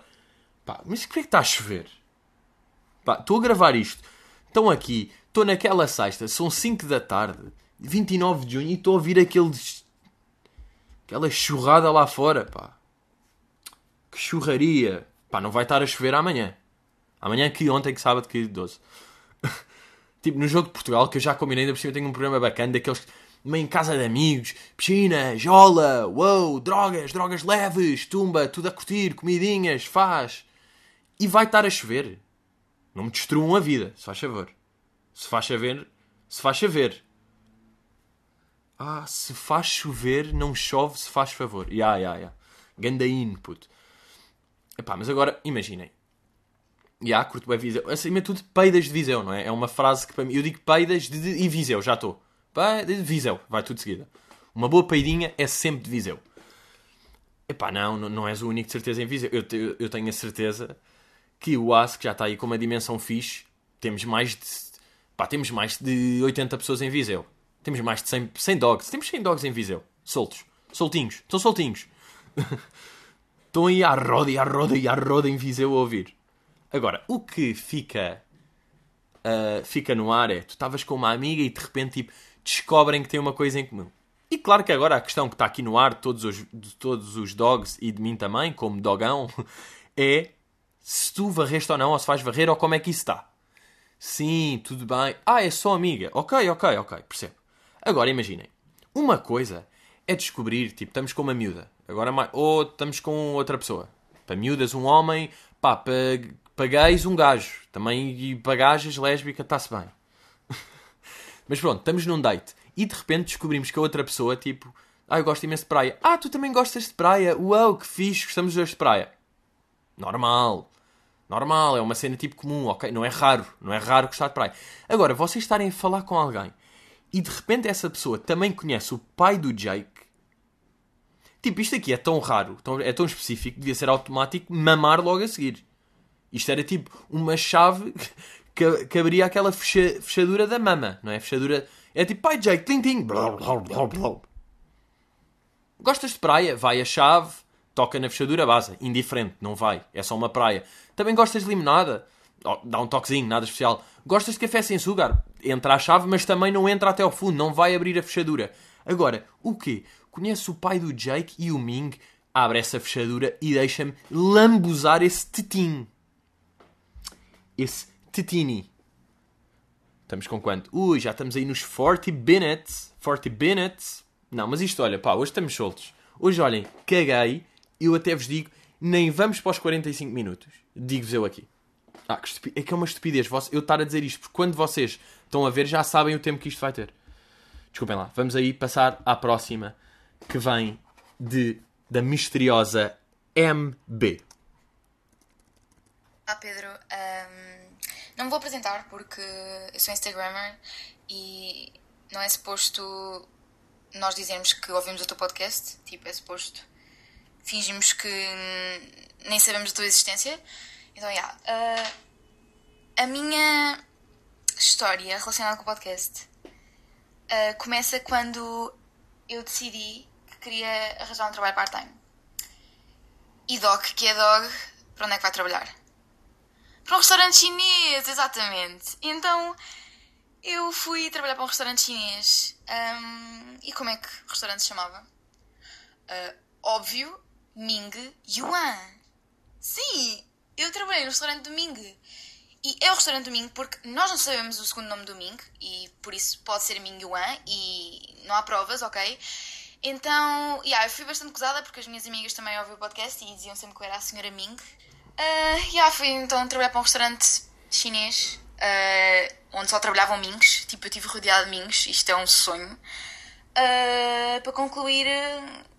Pá, mas porquê que está a chover? Pá, estou a gravar isto. Estão aqui, estou naquela sexta, são 5 da tarde, 29 de junho, e estou a ouvir aqueles. aquela churrada lá fora, pá. Que churraria. Pá, não vai estar a chover amanhã. Amanhã que ontem, que sábado, que 12. [LAUGHS] tipo, no jogo de Portugal, que eu já combinei, ainda por cima tenho um programa bacana, daqueles meio em casa de amigos, piscina, jola, uou, drogas, drogas leves, tumba, tudo a curtir, comidinhas, faz. E vai estar a chover. Não me destruam a vida, se faz favor. Se faz chover, se faz chover. Ah, se faz chover, não chove, se faz favor. Ya, ya, ya. Ganda input. Epá, mas agora, imaginem. Já, curto bem Viseu. Acima de tudo, peidas de Viseu, não é? É uma frase que para mim... Eu digo peidas de, de, e Viseu, já estou. Peidas de Viseu, vai tudo de seguida. Uma boa peidinha é sempre de Viseu. Epá, não, não, não és o único de certeza em Viseu. Eu, te- eu tenho a certeza que o AS, que já está aí com uma dimensão fixe, temos mais de... Pá, temos mais de 80 pessoas em Viseu. Temos mais de 100, 100 dogs. Temos 100 dogs em Viseu. Soltos. Soltinhos. Estão soltinhos. [LAUGHS] Estão aí à roda e à roda e à roda em Viseu a ouvir. Agora, o que fica ah, fica no ar é tu estavas com uma amiga e de repente tipo, descobrem que têm uma coisa em comum. E claro que agora a questão que está aqui no ar todos os, de todos os dogs e de mim também, como dogão, [LAUGHS] é se tu varreste ou não, ou se vais varrer, ou como é que isso está. Sim, tudo bem. Ah, é só amiga. Ok, ok, ok, percebo. Agora imaginem, uma coisa é descobrir, tipo, estamos com uma miúda, agora mais, ou estamos com outra pessoa. Para miúdas, um homem, pá, para, para gays, um gajo. Também, e para gajas, lésbica, está-se bem. [LAUGHS] Mas pronto, estamos num date e de repente descobrimos que a outra pessoa, tipo, ah, eu gosto imenso de praia. Ah, tu também gostas de praia? Uau, que fixe, gostamos dois de praia. Normal. Normal, é uma cena tipo comum, ok? Não é raro, não é raro gostar de praia. Agora, vocês estarem a falar com alguém e de repente essa pessoa também conhece o pai do Jake. Tipo, isto aqui é tão raro, é tão específico, devia ser automático mamar logo a seguir. Isto era tipo uma chave [LAUGHS] que, que abria aquela fecha- fechadura da mama, não é? Fechadura. É tipo, pai Jake, tim tim. Gostas de praia? Vai a chave, toca na fechadura, base. Indiferente, não vai. É só uma praia. Também gostas de limonada? Oh, dá um toquezinho, nada especial. Gostas de café sem açúcar? Entra a chave, mas também não entra até ao fundo, não vai abrir a fechadura. Agora, o quê? Conhece o pai do Jake e o Ming? Abre essa fechadura e deixa-me lambuzar esse tetinho. Esse tetini. Estamos com quanto? Ui, já estamos aí nos 40 minutes. 40 minutes. Não, mas isto, olha, pá, hoje estamos soltos. Hoje, olhem, caguei. Eu até vos digo, nem vamos para os 45 minutos. Digo-vos eu aqui. Ah, que estupi- é que é uma estupidez eu estar a dizer isto, porque quando vocês estão a ver já sabem o tempo que isto vai ter. Desculpem lá. Vamos aí passar à próxima, que vem de, da misteriosa MB. Olá Pedro, Ahm, não me vou apresentar porque eu sou Instagrammer e não é suposto nós dizermos que ouvimos o teu podcast, tipo, é suposto fingimos que nem sabemos da tua existência. Então, yeah, ah, a minha história relacionada com o podcast ah, começa quando eu decidi que queria arranjar um trabalho part-time. E Doc, que é Dog, para onde é que vai trabalhar? Para um restaurante chinês, exatamente. Então eu fui trabalhar para um restaurante chinês. Ahm, e como é que o restaurante se chamava? Ah, óbvio, Ming Yuan. Sim, eu trabalhei no restaurante do Ming. E é o restaurante do Ming porque nós não sabemos o segundo nome do Ming e por isso pode ser Ming Yuan e não há provas, ok? Então, yeah, eu fui bastante gozada porque as minhas amigas também ouviam o podcast e diziam sempre que eu era a senhora Ming. Uh, yeah, fui então trabalhar para um restaurante chinês uh, onde só trabalhavam Mings. Tipo, eu estive rodeada de Mings, isto é um sonho. Uh, para concluir,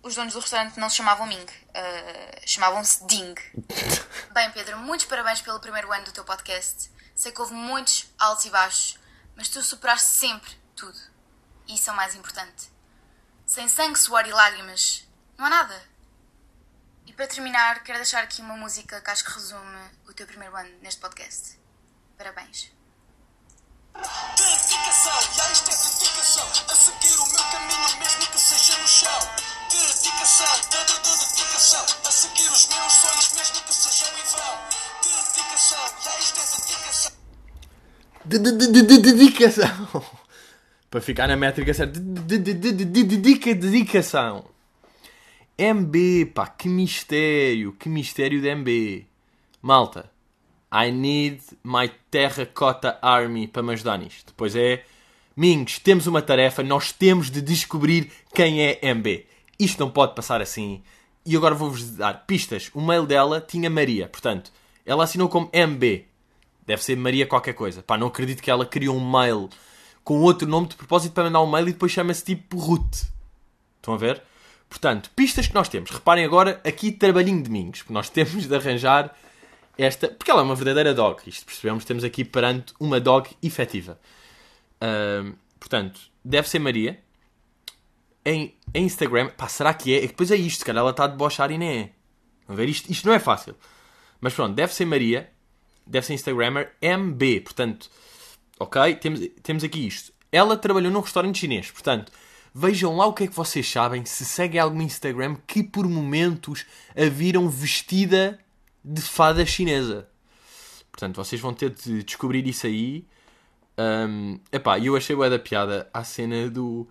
os donos do restaurante não se chamavam Ming, uh, chamavam-se Ding. [LAUGHS] Bem, Pedro, muitos parabéns pelo primeiro ano do teu podcast. Sei que houve muitos altos e baixos, mas tu superaste sempre tudo. E isso é o mais importante. Sem sangue, suor e lágrimas, não há nada. E para terminar, quero deixar aqui uma música que acho que resume o teu primeiro ano neste podcast. Parabéns. Dedicação, já isto é dedicação. A seguir o meu caminho, mesmo que seja no chão. Dedicação, de, de, de, dedicação. A seguir os meus sonhos, mesmo que sejam em vão. Dedicação, já isto é dedicação. De- de- de- de- de- Dedicação. [LAUGHS] Para ficar na métrica certa. De- de- de- de- de- dedica- Dedicação. MB, pá, que mistério. Que mistério de MB. Malta. I need my terracota army para me ajudar nisto. Depois é. Mingos, temos uma tarefa. Nós temos de descobrir quem é MB. Isto não pode passar assim. E agora vou-vos dar pistas. O mail dela tinha Maria. Portanto, ela assinou como MB. Deve ser Maria qualquer coisa. Pá, não acredito que ela criou um mail com outro nome de propósito para mandar um mail e depois chama-se tipo Ruth. Estão a ver? Portanto, pistas que nós temos. Reparem agora aqui trabalhinho de mingos. Porque nós [LAUGHS] temos de arranjar esta... Porque ela é uma verdadeira dog. Isto percebemos, temos aqui perante uma dog efetiva. Ahm, portanto, deve ser Maria. Em, em Instagram... Pá, será que é? É que depois é isto, cara. Ela está a debochar e nem é. A ver? Isto, isto não é fácil. Mas pronto, deve ser Maria. Deve ser Instagrammer MB. Portanto, ok? Temos, temos aqui isto. Ela trabalhou num restaurante chinês. Portanto, vejam lá o que é que vocês sabem. Se seguem algum Instagram que por momentos a viram vestida de fada chinesa. Portanto, vocês vão ter de descobrir isso aí. Um, epá, eu achei bué da piada a cena do...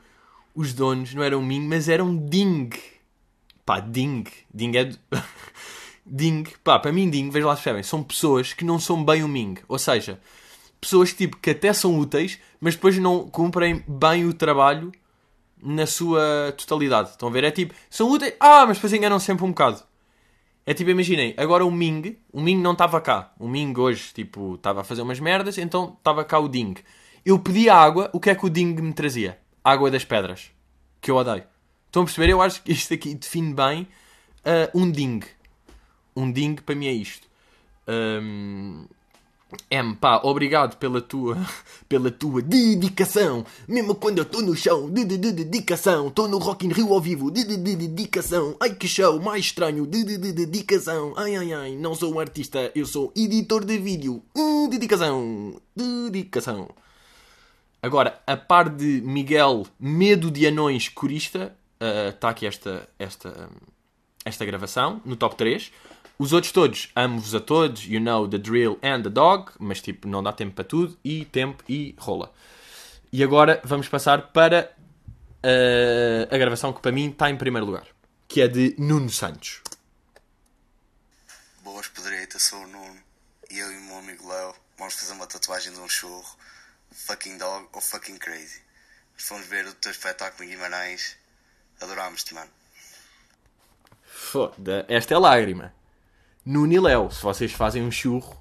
Os donos não eram Ming, mas eram Ding. Pá, Ding. Ding é... [LAUGHS] Ding. Pá, para mim Ding, vejam lá se percebem, são pessoas que não são bem o Ming. Ou seja, pessoas tipo, que até são úteis, mas depois não cumprem bem o trabalho na sua totalidade. Estão a ver? É tipo, são úteis... Ah, mas depois enganam sempre um bocado. É tipo, imaginem, agora o Ming, o Ming não estava cá. O Ming hoje, tipo, estava a fazer umas merdas, então estava cá o Ding. Eu pedia água, o que é que o Ding me trazia? Água das pedras. Que eu odeio. Estão a perceber? Eu acho que isto aqui define bem ah, um Ding. Um Ding para mim é isto. Ahm, M, pá, obrigado pela tua, [LAUGHS] pela tua dedicação. Mesmo quando eu estou no chão, de, de, de dedicação. Estou no Rock in Rio ao vivo, de, de, de dedicação. Ai que show, mais estranho, de, de, de dedicação. Ai, ai, ai, não sou um artista, eu sou editor de vídeo. Hum, dedicação, dedicação. Agora, a par de Miguel Medo de Anões Corista, está aqui esta, esta, esta gravação, no top 3. Os outros todos, amo-vos a todos, you know the drill and the dog, mas tipo, não dá tempo para tudo, e tempo e rola. E agora vamos passar para eh, a gravação que para mim está em primeiro lugar. Que é de Nuno Santos. Boas, Pedreita, sou o Nuno e eu e o meu amigo Léo vamos fazer uma tatuagem de um churro, fucking dog ou fucking crazy. Fomos ver o teu espetáculo em Guimarães, adorámos-te, mano. Foda, esta é lágrima. Nuno e Léo, se vocês fazem um churro.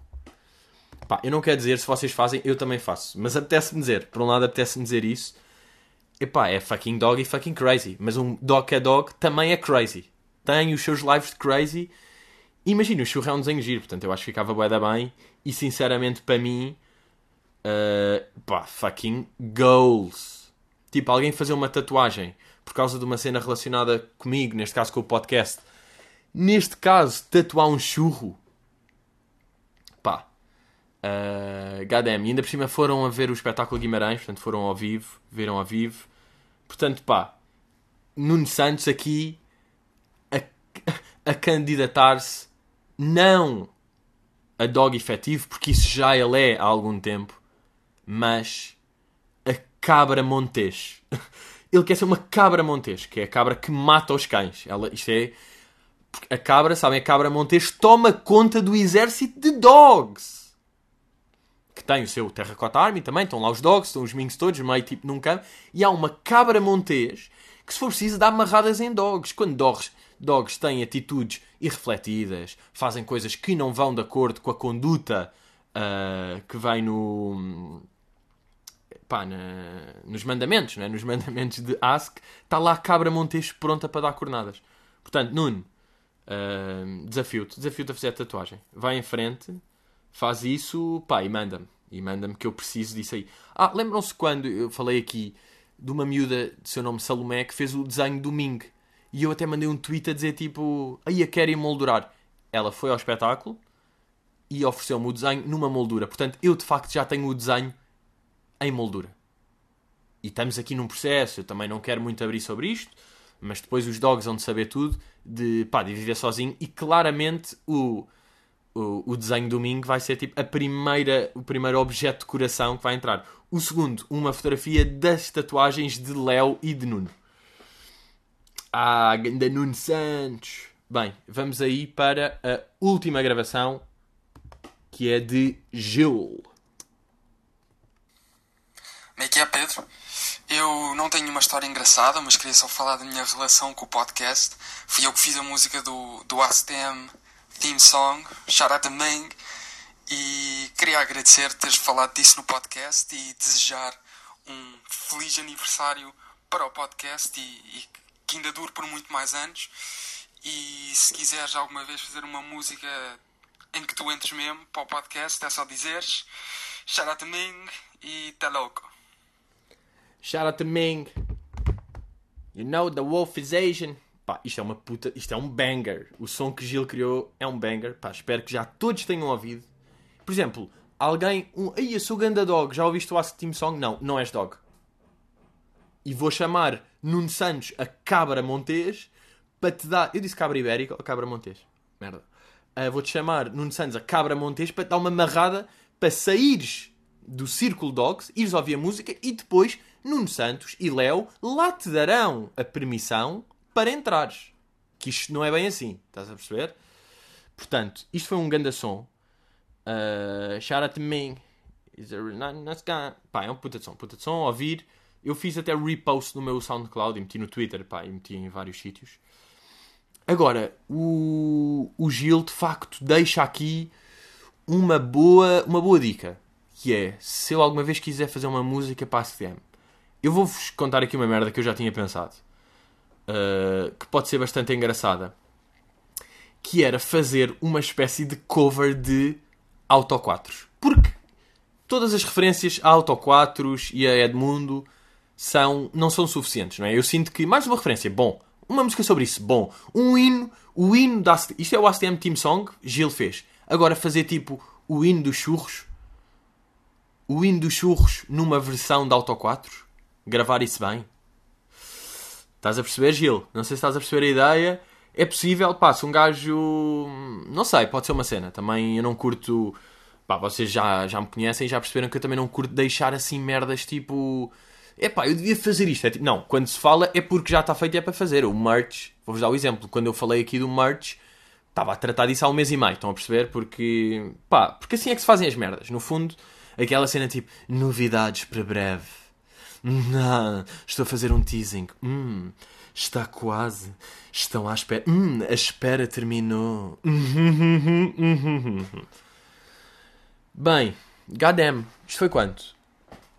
Pá, eu não quero dizer se vocês fazem, eu também faço. Mas apetece-me dizer. Por um lado, apetece-me dizer isso. Epá, é fucking dog e fucking crazy. Mas um dog é dog também é crazy. Tem os seus lives de crazy. Imagina, o churro é um desenho giro. Portanto, eu acho que ficava bué da bem. E sinceramente, para mim. Uh, pá, fucking goals. Tipo, alguém fazer uma tatuagem por causa de uma cena relacionada comigo, neste caso com o podcast. Neste caso, tatuar um churro. Pá. Uh. E ainda por cima foram a ver o espetáculo Guimarães, portanto foram ao vivo, viram ao vivo. Portanto, pá. Nuno Santos aqui a, a candidatar-se não a dog efetivo, porque isso já ele é há algum tempo, mas a cabra montes. [LAUGHS] Ele quer ser uma cabra montes, que é a cabra que mata os cães. Ela, isto é. A cabra, sabem, a cabra montes toma conta do exército de dogs. Que tem o seu Terracotta Army também, estão lá os dogs, estão os minks todos, meio tipo num campo. E há uma cabra montes que, se for preciso, dá amarradas em dogs. Quando dogs, dogs têm atitudes irrefletidas, fazem coisas que não vão de acordo com a conduta uh, que vem no pá, na, nos mandamentos, né? nos [LAUGHS] mandamentos de Ask, está lá a cabra Montes pronta para dar cornadas. Portanto, Nuno, desafio-te, desafio-te a fazer a tatuagem. Vai em frente, faz isso, pá, e manda-me. E manda-me que eu preciso disso aí. Ah, lembram-se quando eu falei aqui de uma miúda de seu nome Salomé que fez o desenho do Ming. E eu até mandei um tweet a dizer tipo, aí a quero emoldurar. Ela foi ao espetáculo e ofereceu-me o desenho numa moldura. Portanto, eu de facto já tenho o desenho em moldura. E estamos aqui num processo, eu também não quero muito abrir sobre isto, mas depois os dogs vão de saber tudo, de, pá, de viver sozinho, e claramente o, o, o desenho do Ming vai ser tipo a primeira, o primeiro objeto de coração que vai entrar. O segundo, uma fotografia das tatuagens de Léo e de Nuno. Ah, ganda Nuno Santos. Bem, vamos aí para a última gravação, que é de Gil. Como é que é, Pedro? Eu não tenho uma história engraçada, mas queria só falar da minha relação com o podcast. Fui eu que fiz a música do, do ASTM Theme Song, to Ming, e queria agradecer teres falado disso no podcast e desejar um feliz aniversário para o podcast e, e que ainda dure por muito mais anos. E se quiseres alguma vez fazer uma música em que tu entres mesmo para o podcast, é só dizeres to Ming e tá louco. Shout out to Ming. You know the wolf is Asian. Pá, isto é uma puta, isto é um banger. O som que Gil criou é um banger. Pá, espero que já todos tenham ouvido. Por exemplo, alguém, um, ai, eu sou ganda dog, já ouviste o Ask Team Song? Não, não és dog. E vou chamar Nuno Santos a cabra montes para te dar. Eu disse cabra ibérica ou cabra montes? Merda. Uh, Vou-te chamar Nuno Santos a cabra montes para te dar uma marrada para saíres do Círculo Dogs, ires ouvir a música e depois Nuno Santos e Léo lá te darão a permissão para entrares. Que isto não é bem assim, estás a perceber? Portanto, isto foi um grande som. Uh, shout out to me. Pá, é um puta de som, puta de som, ouvir. Eu fiz até repost no meu SoundCloud e meti no Twitter, pá, e meti em vários sítios. Agora, o, o Gil de facto deixa aqui uma boa, uma boa dica. Que é, se eu alguma vez quiser fazer uma música para a CDM, eu vou-vos contar aqui uma merda que eu já tinha pensado. Uh, que pode ser bastante engraçada. Que era fazer uma espécie de cover de Auto 4. Porque todas as referências a Auto 4 e a Edmundo são, não são suficientes, não é? Eu sinto que, mais uma referência, bom, uma música sobre isso, bom, um hino, o hino da... Isto é o ACM Team Song, Gil fez. Agora fazer tipo o hino dos churros, o hino dos churros numa versão de Auto 4, gravar isso bem. Estás a perceber, Gil? Não sei se estás a perceber a ideia. É possível, pá, se um gajo. Não sei, pode ser uma cena. Também eu não curto. Pá, vocês já, já me conhecem já perceberam que eu também não curto deixar assim merdas tipo. epá, eu devia fazer isto. É tipo, não, quando se fala é porque já está feito e é para fazer. O merch, vou-vos dar o exemplo. Quando eu falei aqui do merch, estava a tratar disso há um mês e meio, estão a perceber? Porque, pá, porque assim é que se fazem as merdas. No fundo, aquela cena tipo, novidades para breve. Não, estou a fazer um teasing. Hum, está quase. Estão à espera. Hum, a espera terminou. [LAUGHS] Bem, goddamn, isto foi quanto?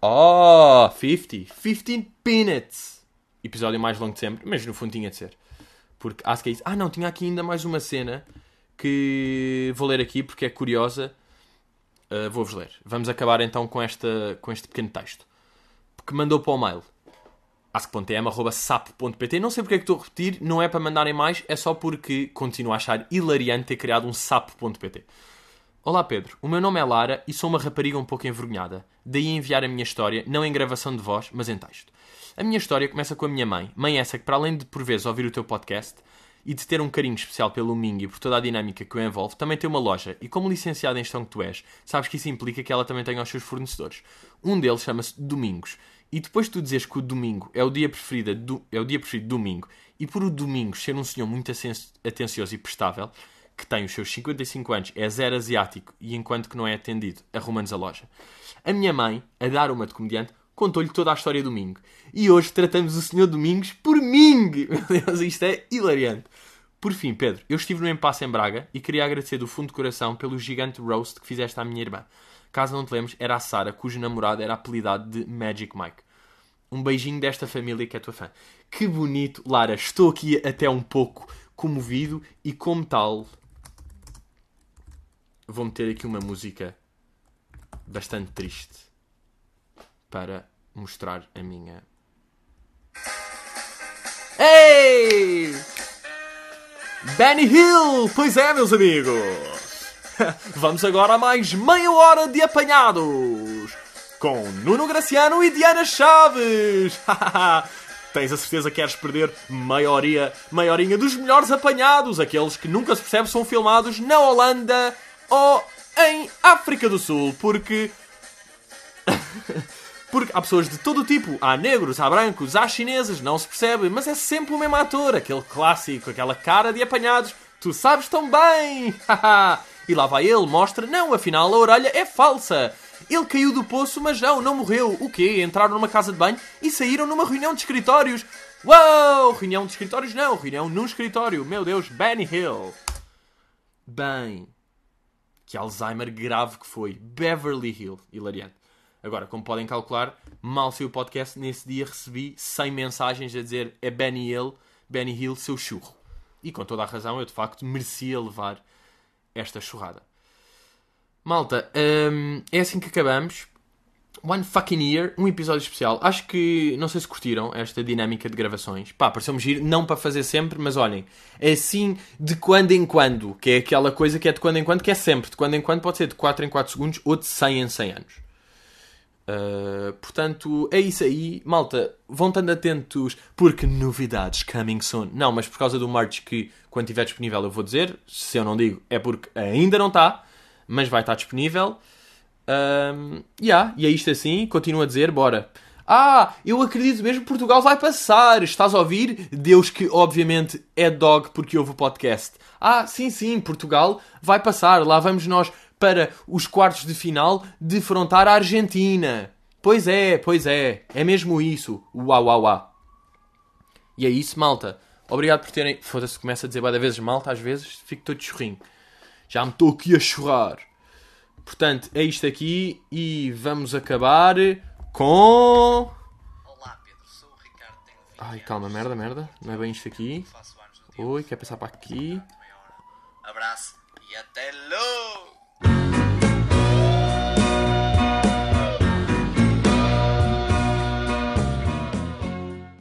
Oh, 50. 15 peanuts. Episódio mais longo de sempre, mas no fundo tinha de ser. Porque acho que é isso. Ah, não, tinha aqui ainda mais uma cena que vou ler aqui porque é curiosa. Uh, Vou-vos ler. Vamos acabar então com, esta, com este pequeno texto. Que mandou para o mail ask.tm.sapo.pt Não sei porque é que estou a repetir, não é para mandarem mais, é só porque continuo a achar hilariante ter criado um sapo.pt. Olá Pedro, o meu nome é Lara e sou uma rapariga um pouco envergonhada. Daí enviar a minha história, não em gravação de voz, mas em texto. A minha história começa com a minha mãe. Mãe essa que, para além de por vezes ouvir o teu podcast e de ter um carinho especial pelo Ming e por toda a dinâmica que o envolve, também tem uma loja. E como licenciada em gestão que tu és, sabes que isso implica que ela também tenha os seus fornecedores. Um deles chama-se Domingos. E depois de tu dizes que o domingo é o dia preferido, do, é o dia preferido do domingo, e por o domingo ser um senhor muito atencioso e prestável, que tem os seus 55 anos, é zero asiático e enquanto que não é atendido, arruma-nos a loja. A minha mãe, a dar uma de comediante, contou-lhe toda a história do Domingo. E hoje tratamos o Senhor Domingos por Ming! [LAUGHS] Meu Deus, isto é hilariante. Por fim, Pedro, eu estive no Impasse em Braga e queria agradecer do fundo do coração pelo gigante roast que fizeste à minha irmã. Caso não te lembres, era a Sara, cujo namorado era apelidado de Magic Mike. Um beijinho desta família que é tua fã. Que bonito, Lara. Estou aqui até um pouco comovido e, como tal, vou meter aqui uma música bastante triste para mostrar a minha. Ei! Benny Hill! Pois é, meus amigos! [LAUGHS] Vamos agora a mais meia hora de apanhados! Com Nuno Graciano e Diana Chaves! [LAUGHS] Tens a certeza que queres perder maioria, maiorinha dos melhores apanhados, aqueles que nunca se percebe são filmados na Holanda ou em África do Sul, porque. [LAUGHS] porque há pessoas de todo tipo. Há negros, há brancos, há chineses, não se percebe, mas é sempre o mesmo ator, aquele clássico, aquela cara de apanhados. Tu sabes tão bem! [LAUGHS] e lá vai ele, mostra, não, afinal a orelha é falsa. Ele caiu do poço, mas não, não morreu. O quê? Entraram numa casa de banho e saíram numa reunião de escritórios. Uau! Reunião de escritórios? Não, reunião num escritório. Meu Deus, Benny Hill. Bem, que Alzheimer grave que foi. Beverly Hill, hilariante. Agora, como podem calcular, mal saiu o podcast, nesse dia recebi 100 mensagens a dizer é Benny Hill, Benny Hill, seu churro. E com toda a razão, eu de facto merecia levar esta churrada. Malta, hum, é assim que acabamos. One fucking year, um episódio especial. Acho que, não sei se curtiram esta dinâmica de gravações. Pá, pareceu-me giro, não para fazer sempre, mas olhem, é assim de quando em quando, que é aquela coisa que é de quando em quando, que é sempre. De quando em quando pode ser de 4 em 4 segundos ou de 100 em 100 anos. Uh, portanto, é isso aí. Malta, vão estando atentos, porque novidades coming soon. Não, mas por causa do merch que, quando estiver disponível, eu vou dizer. Se eu não digo, é porque ainda não está mas vai estar disponível. Um, yeah, e é isto assim, continuo a dizer, bora. Ah, eu acredito mesmo que Portugal vai passar. Estás a ouvir? Deus que obviamente é dog porque ouve o podcast. Ah, sim, sim, Portugal vai passar. Lá vamos nós para os quartos de final defrontar a Argentina. Pois é, pois é. É mesmo isso. Uau, uau, uau. E é isso, malta. Obrigado por terem... Foda-se, começa a dizer várias vezes malta, às vezes fico todo chorrinho. Já me estou aqui a chorar. Portanto, é isto aqui e vamos acabar com. Olá, Pedro, sou o Ricardo, tenho 20 Ai, calma, merda, merda. Não é bem isto aqui. Oi, quer passar para aqui? Abraço e até logo!